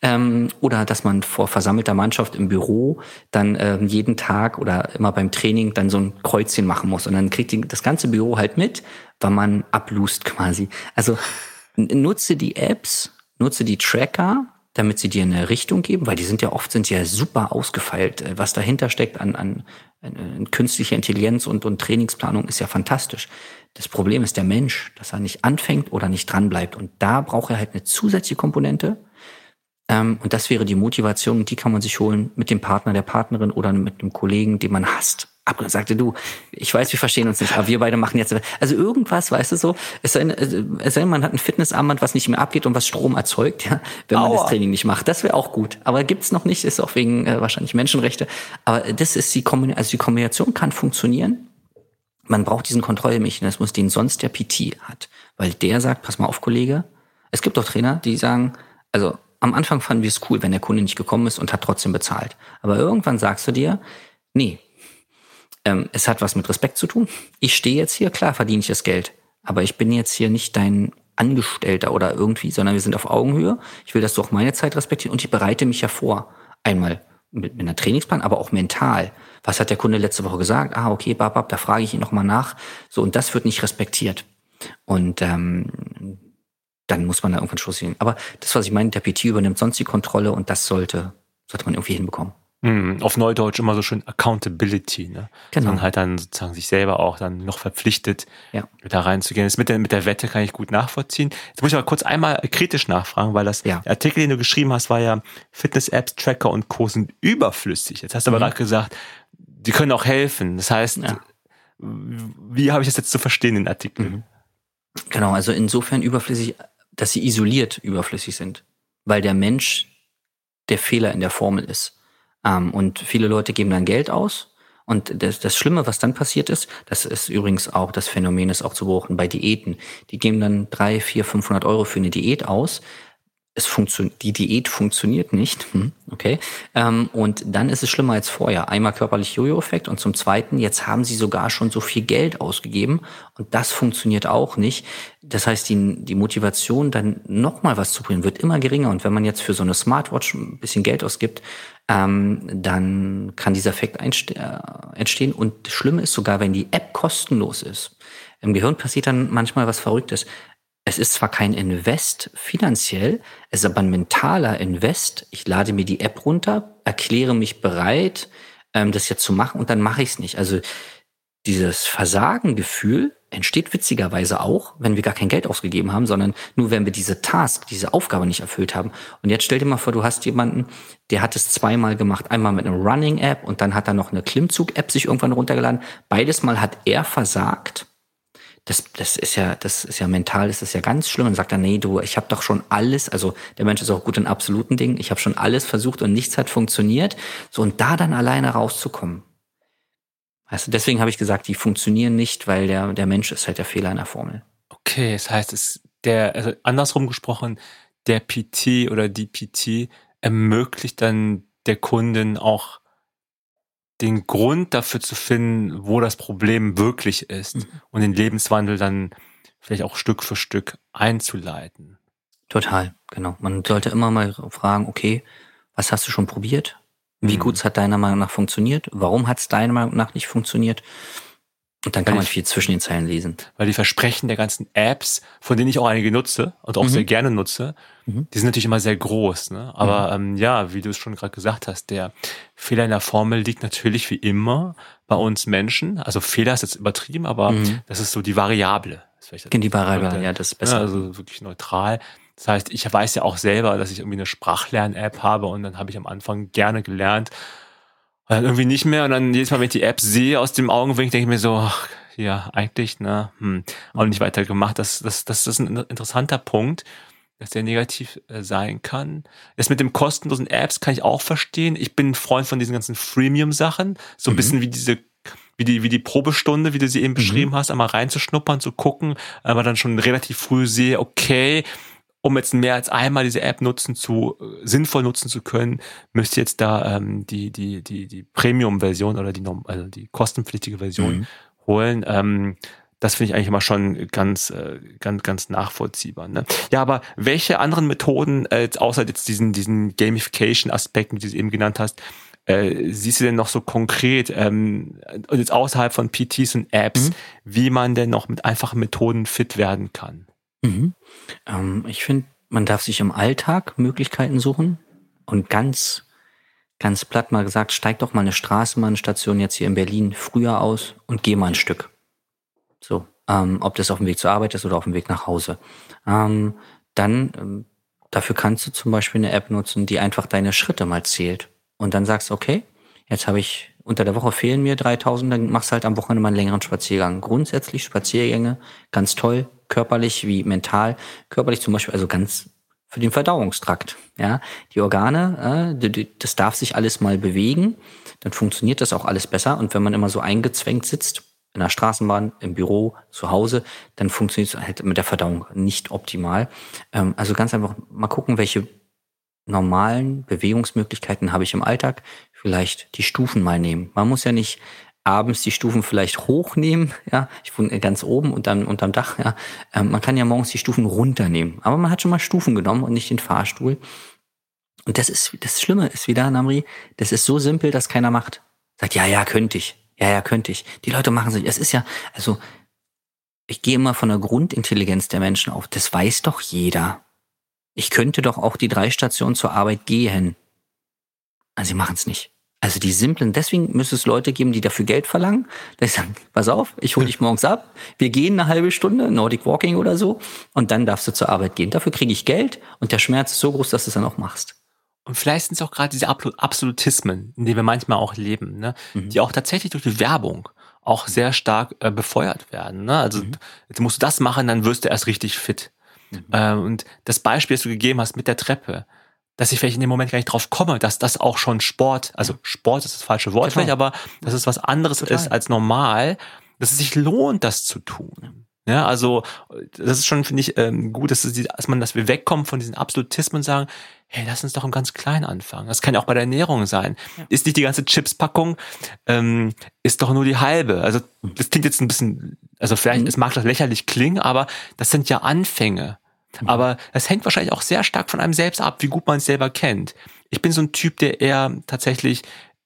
Ähm, oder dass man vor versammelter Mannschaft im Büro dann ähm, jeden Tag oder immer beim Training dann so ein Kreuzchen machen muss. Und dann kriegt das ganze Büro halt mit, weil man ablust quasi. Also nutze die Apps, nutze die Tracker, damit sie dir eine Richtung geben, weil die sind ja oft sind ja super ausgefeilt. Äh, was dahinter steckt an, an, an künstlicher Intelligenz und, und Trainingsplanung ist ja fantastisch. Das Problem ist der Mensch, dass er nicht anfängt oder nicht dran bleibt. Und da braucht er halt eine zusätzliche Komponente. Ähm, und das wäre die Motivation, die kann man sich holen mit dem Partner, der Partnerin oder mit einem Kollegen, den man hasst ab sagte du, ich weiß, wir verstehen uns nicht, aber wir beide machen jetzt, also irgendwas, weißt du so, es sei, es sei man hat ein Fitnessarmband, was nicht mehr abgeht und was Strom erzeugt, ja, wenn man Aua. das Training nicht macht. Das wäre auch gut. Aber gibt's noch nicht, ist auch wegen äh, wahrscheinlich Menschenrechte. Aber das ist die Kombination, also die Kombination kann funktionieren. Man braucht diesen Kontrollmechanismus, den sonst der PT hat. Weil der sagt, pass mal auf, Kollege, es gibt doch Trainer, die sagen, also am Anfang fanden wir es cool, wenn der Kunde nicht gekommen ist und hat trotzdem bezahlt. Aber irgendwann sagst du dir, nee, ähm, es hat was mit Respekt zu tun. Ich stehe jetzt hier, klar verdiene ich das Geld, aber ich bin jetzt hier nicht dein Angestellter oder irgendwie, sondern wir sind auf Augenhöhe. Ich will, dass du auch meine Zeit respektierst und ich bereite mich ja vor. Einmal mit, mit einer Trainingsplan, aber auch mental. Was hat der Kunde letzte Woche gesagt? Ah, okay, babab, da frage ich ihn nochmal nach. So, und das wird nicht respektiert. Und ähm, dann muss man da irgendwann Schluss sehen. Aber das, was ich meine, der PT übernimmt sonst die Kontrolle und das sollte, sollte man irgendwie hinbekommen. Mhm, auf Neudeutsch immer so schön Accountability, ne? Genau. Dass man halt dann sozusagen sich selber auch dann noch verpflichtet, ja. da reinzugehen. Das mit der, mit der Wette kann ich gut nachvollziehen. Jetzt muss ich aber kurz einmal kritisch nachfragen, weil das ja. Artikel, den du geschrieben hast, war ja Fitness-Apps, Tracker und Co. sind überflüssig. Jetzt hast du mhm. aber gerade gesagt, die können auch helfen. Das heißt, ja. wie habe ich das jetzt zu verstehen, den Artikel? Mhm. Genau, also insofern überflüssig, dass sie isoliert überflüssig sind. Weil der Mensch der Fehler in der Formel ist. Ähm, und viele Leute geben dann Geld aus. Und das, das Schlimme, was dann passiert ist, das ist übrigens auch, das Phänomen ist auch zu beobachten bei Diäten. Die geben dann drei, vier, 500 Euro für eine Diät aus, es funktioniert, die Diät funktioniert nicht, hm, okay, ähm, und dann ist es schlimmer als vorher. Einmal körperlich Jojo-Effekt und zum Zweiten, jetzt haben sie sogar schon so viel Geld ausgegeben und das funktioniert auch nicht. Das heißt, die, die Motivation, dann nochmal was zu bringen, wird immer geringer und wenn man jetzt für so eine Smartwatch ein bisschen Geld ausgibt, ähm, dann kann dieser Effekt äh, entstehen und das Schlimme ist sogar, wenn die App kostenlos ist. Im Gehirn passiert dann manchmal was Verrücktes es ist zwar kein Invest finanziell, es ist aber ein mentaler Invest. Ich lade mir die App runter, erkläre mich bereit, ähm, das jetzt zu machen und dann mache ich es nicht. Also dieses Versagengefühl entsteht witzigerweise auch, wenn wir gar kein Geld ausgegeben haben, sondern nur wenn wir diese Task, diese Aufgabe nicht erfüllt haben. Und jetzt stell dir mal vor, du hast jemanden, der hat es zweimal gemacht, einmal mit einer Running-App und dann hat er noch eine Klimmzug-App sich irgendwann runtergeladen. Beides Mal hat er versagt das, das ist ja, das ist ja mental, das ist ja ganz schlimm. Und sagt er, nee, du, ich habe doch schon alles, also der Mensch ist auch gut in absoluten Dingen, ich habe schon alles versucht und nichts hat funktioniert. So, und da dann alleine rauszukommen. Du, deswegen habe ich gesagt, die funktionieren nicht, weil der, der Mensch ist halt der Fehler in der Formel. Okay, das heißt, es der, also andersrum gesprochen, der PT oder die PT ermöglicht dann der Kunden auch den Grund dafür zu finden, wo das Problem wirklich ist mhm. und den Lebenswandel dann vielleicht auch Stück für Stück einzuleiten. Total, genau. Man sollte immer mal fragen, okay, was hast du schon probiert? Wie mhm. gut hat deiner Meinung nach funktioniert? Warum hat es deiner Meinung nach nicht funktioniert? Und dann kann man viel zwischen den Zeilen lesen. Weil die Versprechen der ganzen Apps, von denen ich auch einige nutze und auch mhm. sehr gerne nutze, mhm. die sind natürlich immer sehr groß. Ne? Aber mhm. ähm, ja, wie du es schon gerade gesagt hast, der Fehler in der Formel liegt natürlich wie immer bei uns Menschen. Also Fehler ist jetzt übertrieben, aber mhm. das ist so die Variable. Das die Variable, ja, das ist besser. Ja, also wirklich neutral. Das heißt, ich weiß ja auch selber, dass ich irgendwie eine Sprachlern-App habe und dann habe ich am Anfang gerne gelernt, und dann irgendwie nicht mehr und dann jedes Mal, wenn ich die App sehe aus dem Augenwinkel, denke ich mir so, ach, ja, eigentlich, ne, hm, auch nicht weiter gemacht. Das, das, das ist ein interessanter Punkt, dass der negativ äh, sein kann. Das mit dem kostenlosen Apps kann ich auch verstehen. Ich bin ein Freund von diesen ganzen Freemium-Sachen. So ein mhm. bisschen wie diese wie die, wie die Probestunde, wie du sie eben mhm. beschrieben hast, einmal reinzuschnuppern, zu gucken, aber dann schon relativ früh sehe, okay, um jetzt mehr als einmal diese App nutzen zu, äh, sinnvoll nutzen zu können, müsst ihr jetzt da ähm, die, die, die, die Premium-Version oder die, also die kostenpflichtige Version mhm. holen. Ähm, das finde ich eigentlich immer schon ganz, äh, ganz, ganz nachvollziehbar. Ne? Ja, aber welche anderen Methoden, äh, außer jetzt diesen, diesen Gamification-Aspekten, die du eben genannt hast, äh, siehst du denn noch so konkret, ähm, und jetzt außerhalb von PTs und Apps, mhm. wie man denn noch mit einfachen Methoden fit werden kann? Mhm. Ähm, ich finde, man darf sich im Alltag Möglichkeiten suchen und ganz, ganz platt mal gesagt, steig doch mal eine Straßenbahnstation jetzt hier in Berlin früher aus und geh mal ein Stück. So, ähm, ob das auf dem Weg zur Arbeit ist oder auf dem Weg nach Hause. Ähm, dann, ähm, dafür kannst du zum Beispiel eine App nutzen, die einfach deine Schritte mal zählt. Und dann sagst, okay, jetzt habe ich, unter der Woche fehlen mir 3000, dann machst du halt am Wochenende mal einen längeren Spaziergang. Grundsätzlich Spaziergänge, ganz toll, körperlich wie mental. Körperlich zum Beispiel, also ganz für den Verdauungstrakt. Ja, die Organe, äh, das darf sich alles mal bewegen, dann funktioniert das auch alles besser. Und wenn man immer so eingezwängt sitzt, in der Straßenbahn, im Büro, zu Hause, dann funktioniert es halt mit der Verdauung nicht optimal. Ähm, also ganz einfach mal gucken, welche normalen Bewegungsmöglichkeiten habe ich im Alltag. Vielleicht die Stufen mal nehmen. Man muss ja nicht abends die Stufen vielleicht hochnehmen, ja, ich wohne ganz oben und dann unterm Dach, ja. Ähm, man kann ja morgens die Stufen runternehmen, aber man hat schon mal Stufen genommen und nicht den Fahrstuhl. Und das ist, das Schlimme ist wieder, Namri, das ist so simpel, dass keiner macht. Sagt, ja, ja, könnte ich. Ja, ja, könnte ich. Die Leute machen sich, es ist ja, also, ich gehe immer von der Grundintelligenz der Menschen auf. Das weiß doch jeder. Ich könnte doch auch die drei Stationen zur Arbeit gehen. Also sie machen es nicht. Also die simplen, deswegen müsste es Leute geben, die dafür Geld verlangen. Da sagen, pass auf, ich hole dich morgens ab, wir gehen eine halbe Stunde, Nordic Walking oder so, und dann darfst du zur Arbeit gehen. Dafür kriege ich Geld und der Schmerz ist so groß, dass du es dann auch machst. Und vielleicht sind es auch gerade diese Absolutismen, in denen wir manchmal auch leben, ne? Mhm. die auch tatsächlich durch die Werbung auch sehr stark äh, befeuert werden. Ne? Also mhm. jetzt musst du das machen, dann wirst du erst richtig fit. Mhm. Ähm, und das Beispiel, das du gegeben hast mit der Treppe, dass ich vielleicht in dem Moment gar nicht drauf komme, dass das auch schon Sport, also Sport ist das falsche Wort vielleicht, aber dass es was anderes Total. ist als normal, dass es sich lohnt, das zu tun. Ja, also das ist schon, finde ich, ähm, gut, dass, es, dass man, dass wir wegkommen von diesen Absolutismen und sagen, hey, lass uns doch im ganz klein anfangen. Das kann ja auch bei der Ernährung sein. Ja. Ist nicht die ganze Chipspackung, ähm, ist doch nur die halbe. Also das klingt jetzt ein bisschen, also vielleicht, mhm. es mag das lächerlich klingen, aber das sind ja Anfänge. Mhm. Aber es hängt wahrscheinlich auch sehr stark von einem selbst ab, wie gut man es selber kennt. Ich bin so ein Typ, der eher tatsächlich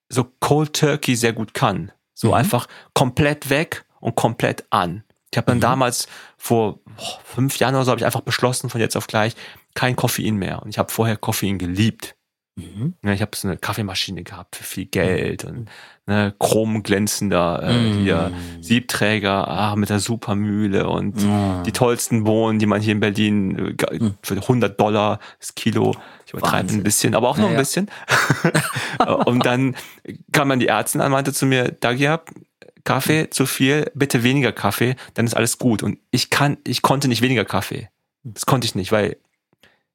so Cold Turkey sehr gut kann. So mhm. einfach komplett weg und komplett an. Ich habe dann mhm. damals vor oh, fünf Jahren oder so habe ich einfach beschlossen, von jetzt auf gleich kein Koffein mehr. Und ich habe vorher Koffein geliebt. Mhm. Ja, ich habe so eine Kaffeemaschine gehabt für viel Geld und ne, chromglänzender äh, mhm. hier Siebträger ah, mit der Supermühle und mhm. die tollsten Bohnen, die man hier in Berlin äh, mhm. für 100 Dollar das Kilo, ich übertreibe ein bisschen, aber auch nur ja, ein bisschen. *laughs* und dann kam man die Ärztin an, meinte zu mir, Dagia, Kaffee zu viel, bitte weniger Kaffee, dann ist alles gut. Und ich kann, ich konnte nicht weniger Kaffee. Das konnte ich nicht, weil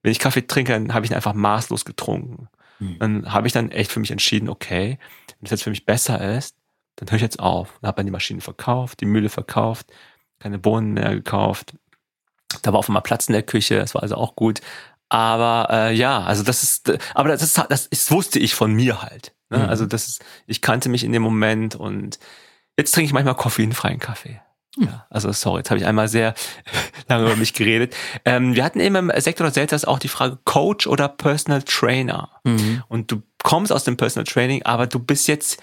wenn ich Kaffee trinke, dann habe ich ihn einfach maßlos getrunken. Mhm. Dann habe ich dann echt für mich entschieden, okay, wenn es jetzt für mich besser ist, dann höre ich jetzt auf. Dann habe dann die Maschine verkauft, die Mühle verkauft, keine Bohnen mehr gekauft. Da war auf einmal Platz in der Küche, das war also auch gut. Aber äh, ja, also das ist, aber das ist, das ist, wusste ich von mir halt. Ne? Mhm. Also das ist, ich kannte mich in dem Moment und Jetzt trinke ich manchmal koffeinfreien Kaffee. Ja, also sorry, jetzt habe ich einmal sehr *laughs* lange über mich geredet. Ähm, wir hatten eben im Sektor des Selters auch die Frage Coach oder Personal Trainer. Mhm. Und du kommst aus dem Personal Training, aber du bist jetzt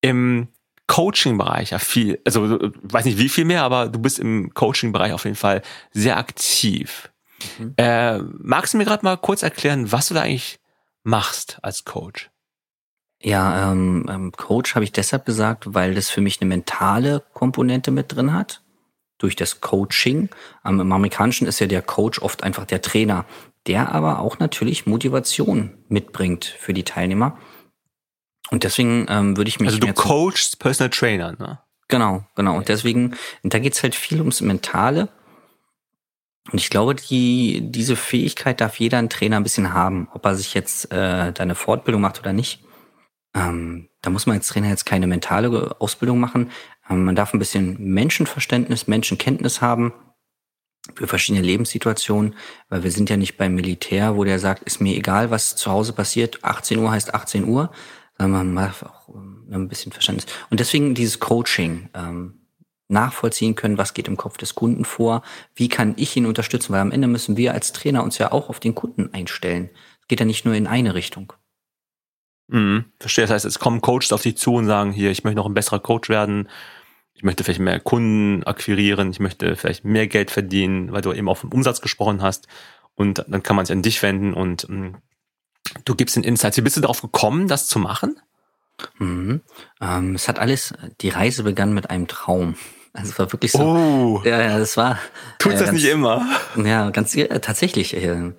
im Coaching-Bereich ja viel, also weiß nicht wie viel mehr, aber du bist im Coaching-Bereich auf jeden Fall sehr aktiv. Mhm. Äh, magst du mir gerade mal kurz erklären, was du da eigentlich machst als Coach? Ja, ähm, ähm, Coach habe ich deshalb gesagt, weil das für mich eine mentale Komponente mit drin hat. Durch das Coaching. Ähm, Im Amerikanischen ist ja der Coach oft einfach der Trainer, der aber auch natürlich Motivation mitbringt für die Teilnehmer. Und deswegen ähm, würde ich mich. Also du coachst Personal Trainer, ne? Genau, genau. Und deswegen, da geht's halt viel ums Mentale. Und ich glaube, die, diese Fähigkeit darf jeder ein Trainer ein bisschen haben, ob er sich jetzt äh, deine Fortbildung macht oder nicht. Ähm, da muss man als Trainer jetzt keine mentale Ausbildung machen. Ähm, man darf ein bisschen Menschenverständnis, Menschenkenntnis haben. für verschiedene Lebenssituationen, weil wir sind ja nicht beim Militär, wo der sagt, ist mir egal, was zu Hause passiert, 18 Uhr heißt 18 Uhr, sondern man macht auch ähm, ein bisschen Verständnis. Und deswegen dieses Coaching, ähm, nachvollziehen können, was geht im Kopf des Kunden vor, wie kann ich ihn unterstützen, weil am Ende müssen wir als Trainer uns ja auch auf den Kunden einstellen. Es geht ja nicht nur in eine Richtung. Mhm, verstehe. Das heißt, es kommen Coaches auf dich zu und sagen, hier, ich möchte noch ein besserer Coach werden, ich möchte vielleicht mehr Kunden akquirieren, ich möchte vielleicht mehr Geld verdienen, weil du eben auch vom Umsatz gesprochen hast. Und dann kann man sich an dich wenden und mh, mm, du gibst den Insights. Wie bist du darauf gekommen, das zu machen? Mhm. Ähm, es hat alles, die Reise begann mit einem Traum. Also es war wirklich so. Oh. Ja, ja, das war. Tut äh, das ganz, nicht immer? Ja, ganz äh, tatsächlich. Äh,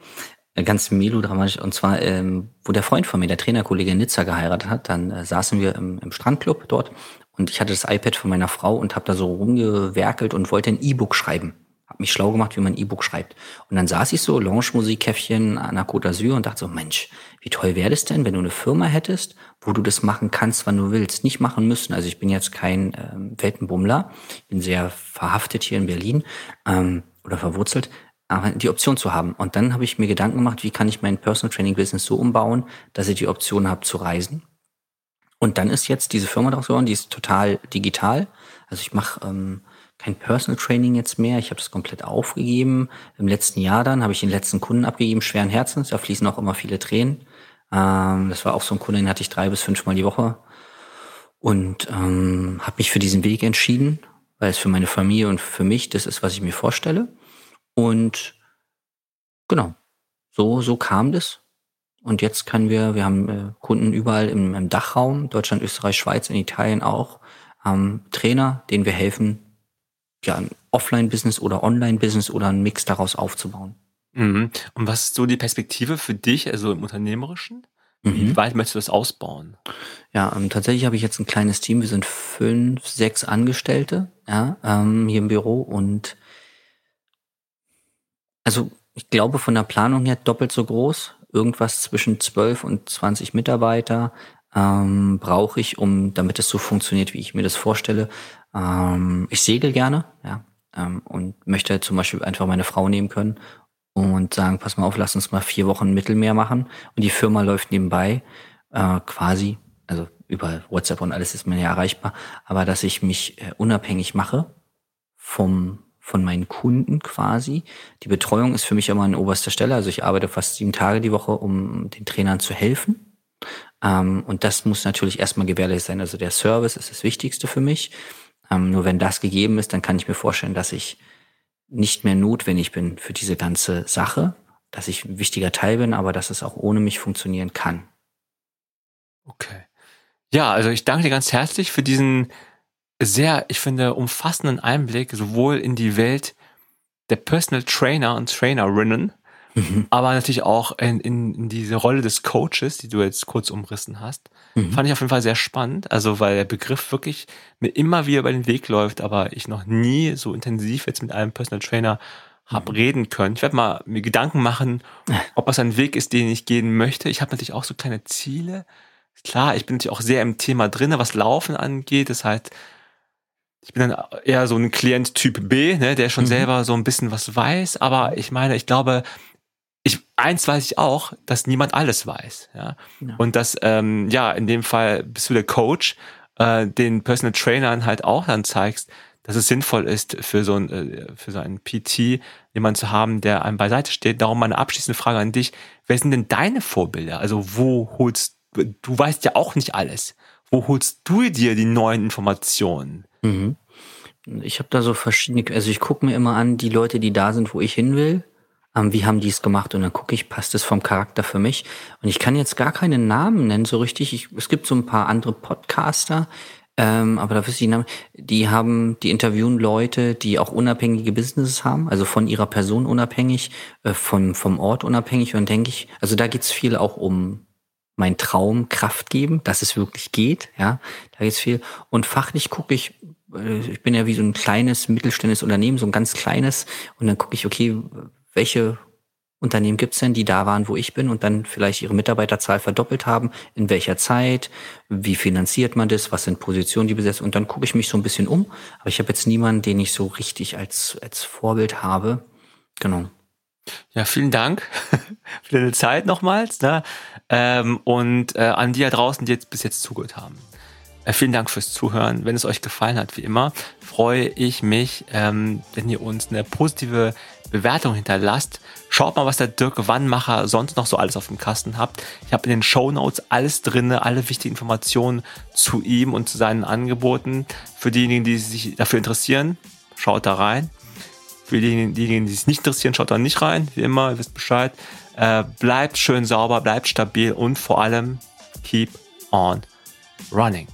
ganz melodramatisch. Und zwar, ähm, wo der Freund von mir, der Trainerkollege in Nizza geheiratet hat, dann äh, saßen wir im, im Strandclub dort und ich hatte das iPad von meiner Frau und habe da so rumgewerkelt und wollte ein E-Book schreiben. Hab mich schlau gemacht, wie man ein E-Book schreibt. Und dann saß ich so, Lounge-Musikkäffchen an der Côte d'Azur und dachte so, Mensch, wie toll wäre das denn, wenn du eine Firma hättest, wo du das machen kannst, wann du willst. Nicht machen müssen. Also ich bin jetzt kein ähm, Weltenbummler, bin sehr verhaftet hier in Berlin ähm, oder verwurzelt, aber die Option zu haben. Und dann habe ich mir Gedanken gemacht, wie kann ich mein Personal Training Business so umbauen, dass ich die Option habe zu reisen. Und dann ist jetzt diese Firma daraus geworden, die ist total digital. Also ich mache ähm, kein Personal Training jetzt mehr. Ich habe das komplett aufgegeben. Im letzten Jahr dann habe ich den letzten Kunden abgegeben, schweren Herzens. Da fließen auch immer viele Tränen. Ähm, das war auch so ein Kunde, den hatte ich drei bis fünfmal die Woche. Und ähm, habe mich für diesen Weg entschieden, weil es für meine Familie und für mich das ist, was ich mir vorstelle. Und genau, so, so kam das. Und jetzt können wir, wir haben äh, Kunden überall im, im Dachraum, Deutschland, Österreich, Schweiz, in Italien auch, haben Trainer, denen wir helfen, ja, ein Offline-Business oder Online-Business oder einen Mix daraus aufzubauen. Mhm. Und was ist so die Perspektive für dich, also im Unternehmerischen? Wie mhm. weit möchtest du das ausbauen? Ja, ähm, tatsächlich habe ich jetzt ein kleines Team. Wir sind fünf, sechs Angestellte ja, ähm, hier im Büro und also ich glaube von der Planung her doppelt so groß. Irgendwas zwischen 12 und 20 Mitarbeiter ähm, brauche ich, um damit es so funktioniert, wie ich mir das vorstelle. Ähm, ich segel gerne, ja, ähm, und möchte zum Beispiel einfach meine Frau nehmen können und sagen, pass mal auf, lass uns mal vier Wochen Mittelmeer machen. Und die Firma läuft nebenbei äh, quasi, also über WhatsApp und alles ist mir ja erreichbar, aber dass ich mich äh, unabhängig mache vom von meinen Kunden quasi. Die Betreuung ist für mich immer an oberster Stelle. Also ich arbeite fast sieben Tage die Woche, um den Trainern zu helfen. Ähm, und das muss natürlich erstmal gewährleistet sein. Also der Service ist das Wichtigste für mich. Ähm, nur wenn das gegeben ist, dann kann ich mir vorstellen, dass ich nicht mehr notwendig bin für diese ganze Sache, dass ich ein wichtiger Teil bin, aber dass es auch ohne mich funktionieren kann. Okay. Ja, also ich danke dir ganz herzlich für diesen sehr, ich finde, umfassenden Einblick sowohl in die Welt der Personal Trainer und Trainerinnen, mhm. aber natürlich auch in, in, in, diese Rolle des Coaches, die du jetzt kurz umrissen hast. Mhm. Fand ich auf jeden Fall sehr spannend. Also, weil der Begriff wirklich mir immer wieder über den Weg läuft, aber ich noch nie so intensiv jetzt mit einem Personal Trainer habe mhm. reden können. Ich werde mal mir Gedanken machen, *laughs* ob das ein Weg ist, den ich gehen möchte. Ich habe natürlich auch so kleine Ziele. Klar, ich bin natürlich auch sehr im Thema drinne, was Laufen angeht. Das heißt, ich bin dann eher so ein Klient Typ B, ne, der schon mhm. selber so ein bisschen was weiß, aber ich meine, ich glaube, ich, eins weiß ich auch, dass niemand alles weiß, ja. ja. Und dass, ähm, ja, in dem Fall bist du der Coach, äh, den Personal Trainern halt auch dann zeigst, dass es sinnvoll ist, für so ein, äh, für so einen PT jemanden zu haben, der einem beiseite steht. Darum meine abschließende Frage an dich. Wer sind denn deine Vorbilder? Also wo holst, du weißt ja auch nicht alles. Wo holst du dir die neuen Informationen? Mhm. Ich habe da so verschiedene, also ich gucke mir immer an, die Leute, die da sind, wo ich hin will, ähm, wie haben die es gemacht und dann gucke ich, passt es vom Charakter für mich. Und ich kann jetzt gar keinen Namen nennen so richtig. Ich, es gibt so ein paar andere Podcaster, ähm, aber da wüsste ich Namen, die haben, die interviewen Leute, die auch unabhängige Businesses haben, also von ihrer Person unabhängig, äh, von, vom Ort unabhängig. Und denke ich, also da geht's viel auch um mein Traum Kraft geben, dass es wirklich geht, ja, da geht's viel. Und fachlich gucke ich, ich bin ja wie so ein kleines mittelständisches Unternehmen, so ein ganz kleines, und dann gucke ich, okay, welche Unternehmen gibt's denn, die da waren, wo ich bin und dann vielleicht ihre Mitarbeiterzahl verdoppelt haben, in welcher Zeit, wie finanziert man das, was sind Positionen, die besetzt und dann gucke ich mich so ein bisschen um. Aber ich habe jetzt niemanden, den ich so richtig als, als Vorbild habe. Genau. Ja, vielen Dank *laughs* für deine Zeit nochmals. Ne? Ähm, und äh, an die da draußen, die jetzt bis jetzt zugehört haben. Äh, vielen Dank fürs Zuhören. Wenn es euch gefallen hat, wie immer, freue ich mich, ähm, wenn ihr uns eine positive Bewertung hinterlasst. Schaut mal, was der Dirk Wannmacher sonst noch so alles auf dem Kasten habt. Ich habe in den Show Notes alles drin, alle wichtigen Informationen zu ihm und zu seinen Angeboten. Für diejenigen, die sich dafür interessieren, schaut da rein. Für diejenigen, die sich nicht interessieren, schaut da nicht rein. Wie immer, ihr wisst Bescheid. Äh, bleibt schön sauber, bleibt stabil und vor allem keep on running.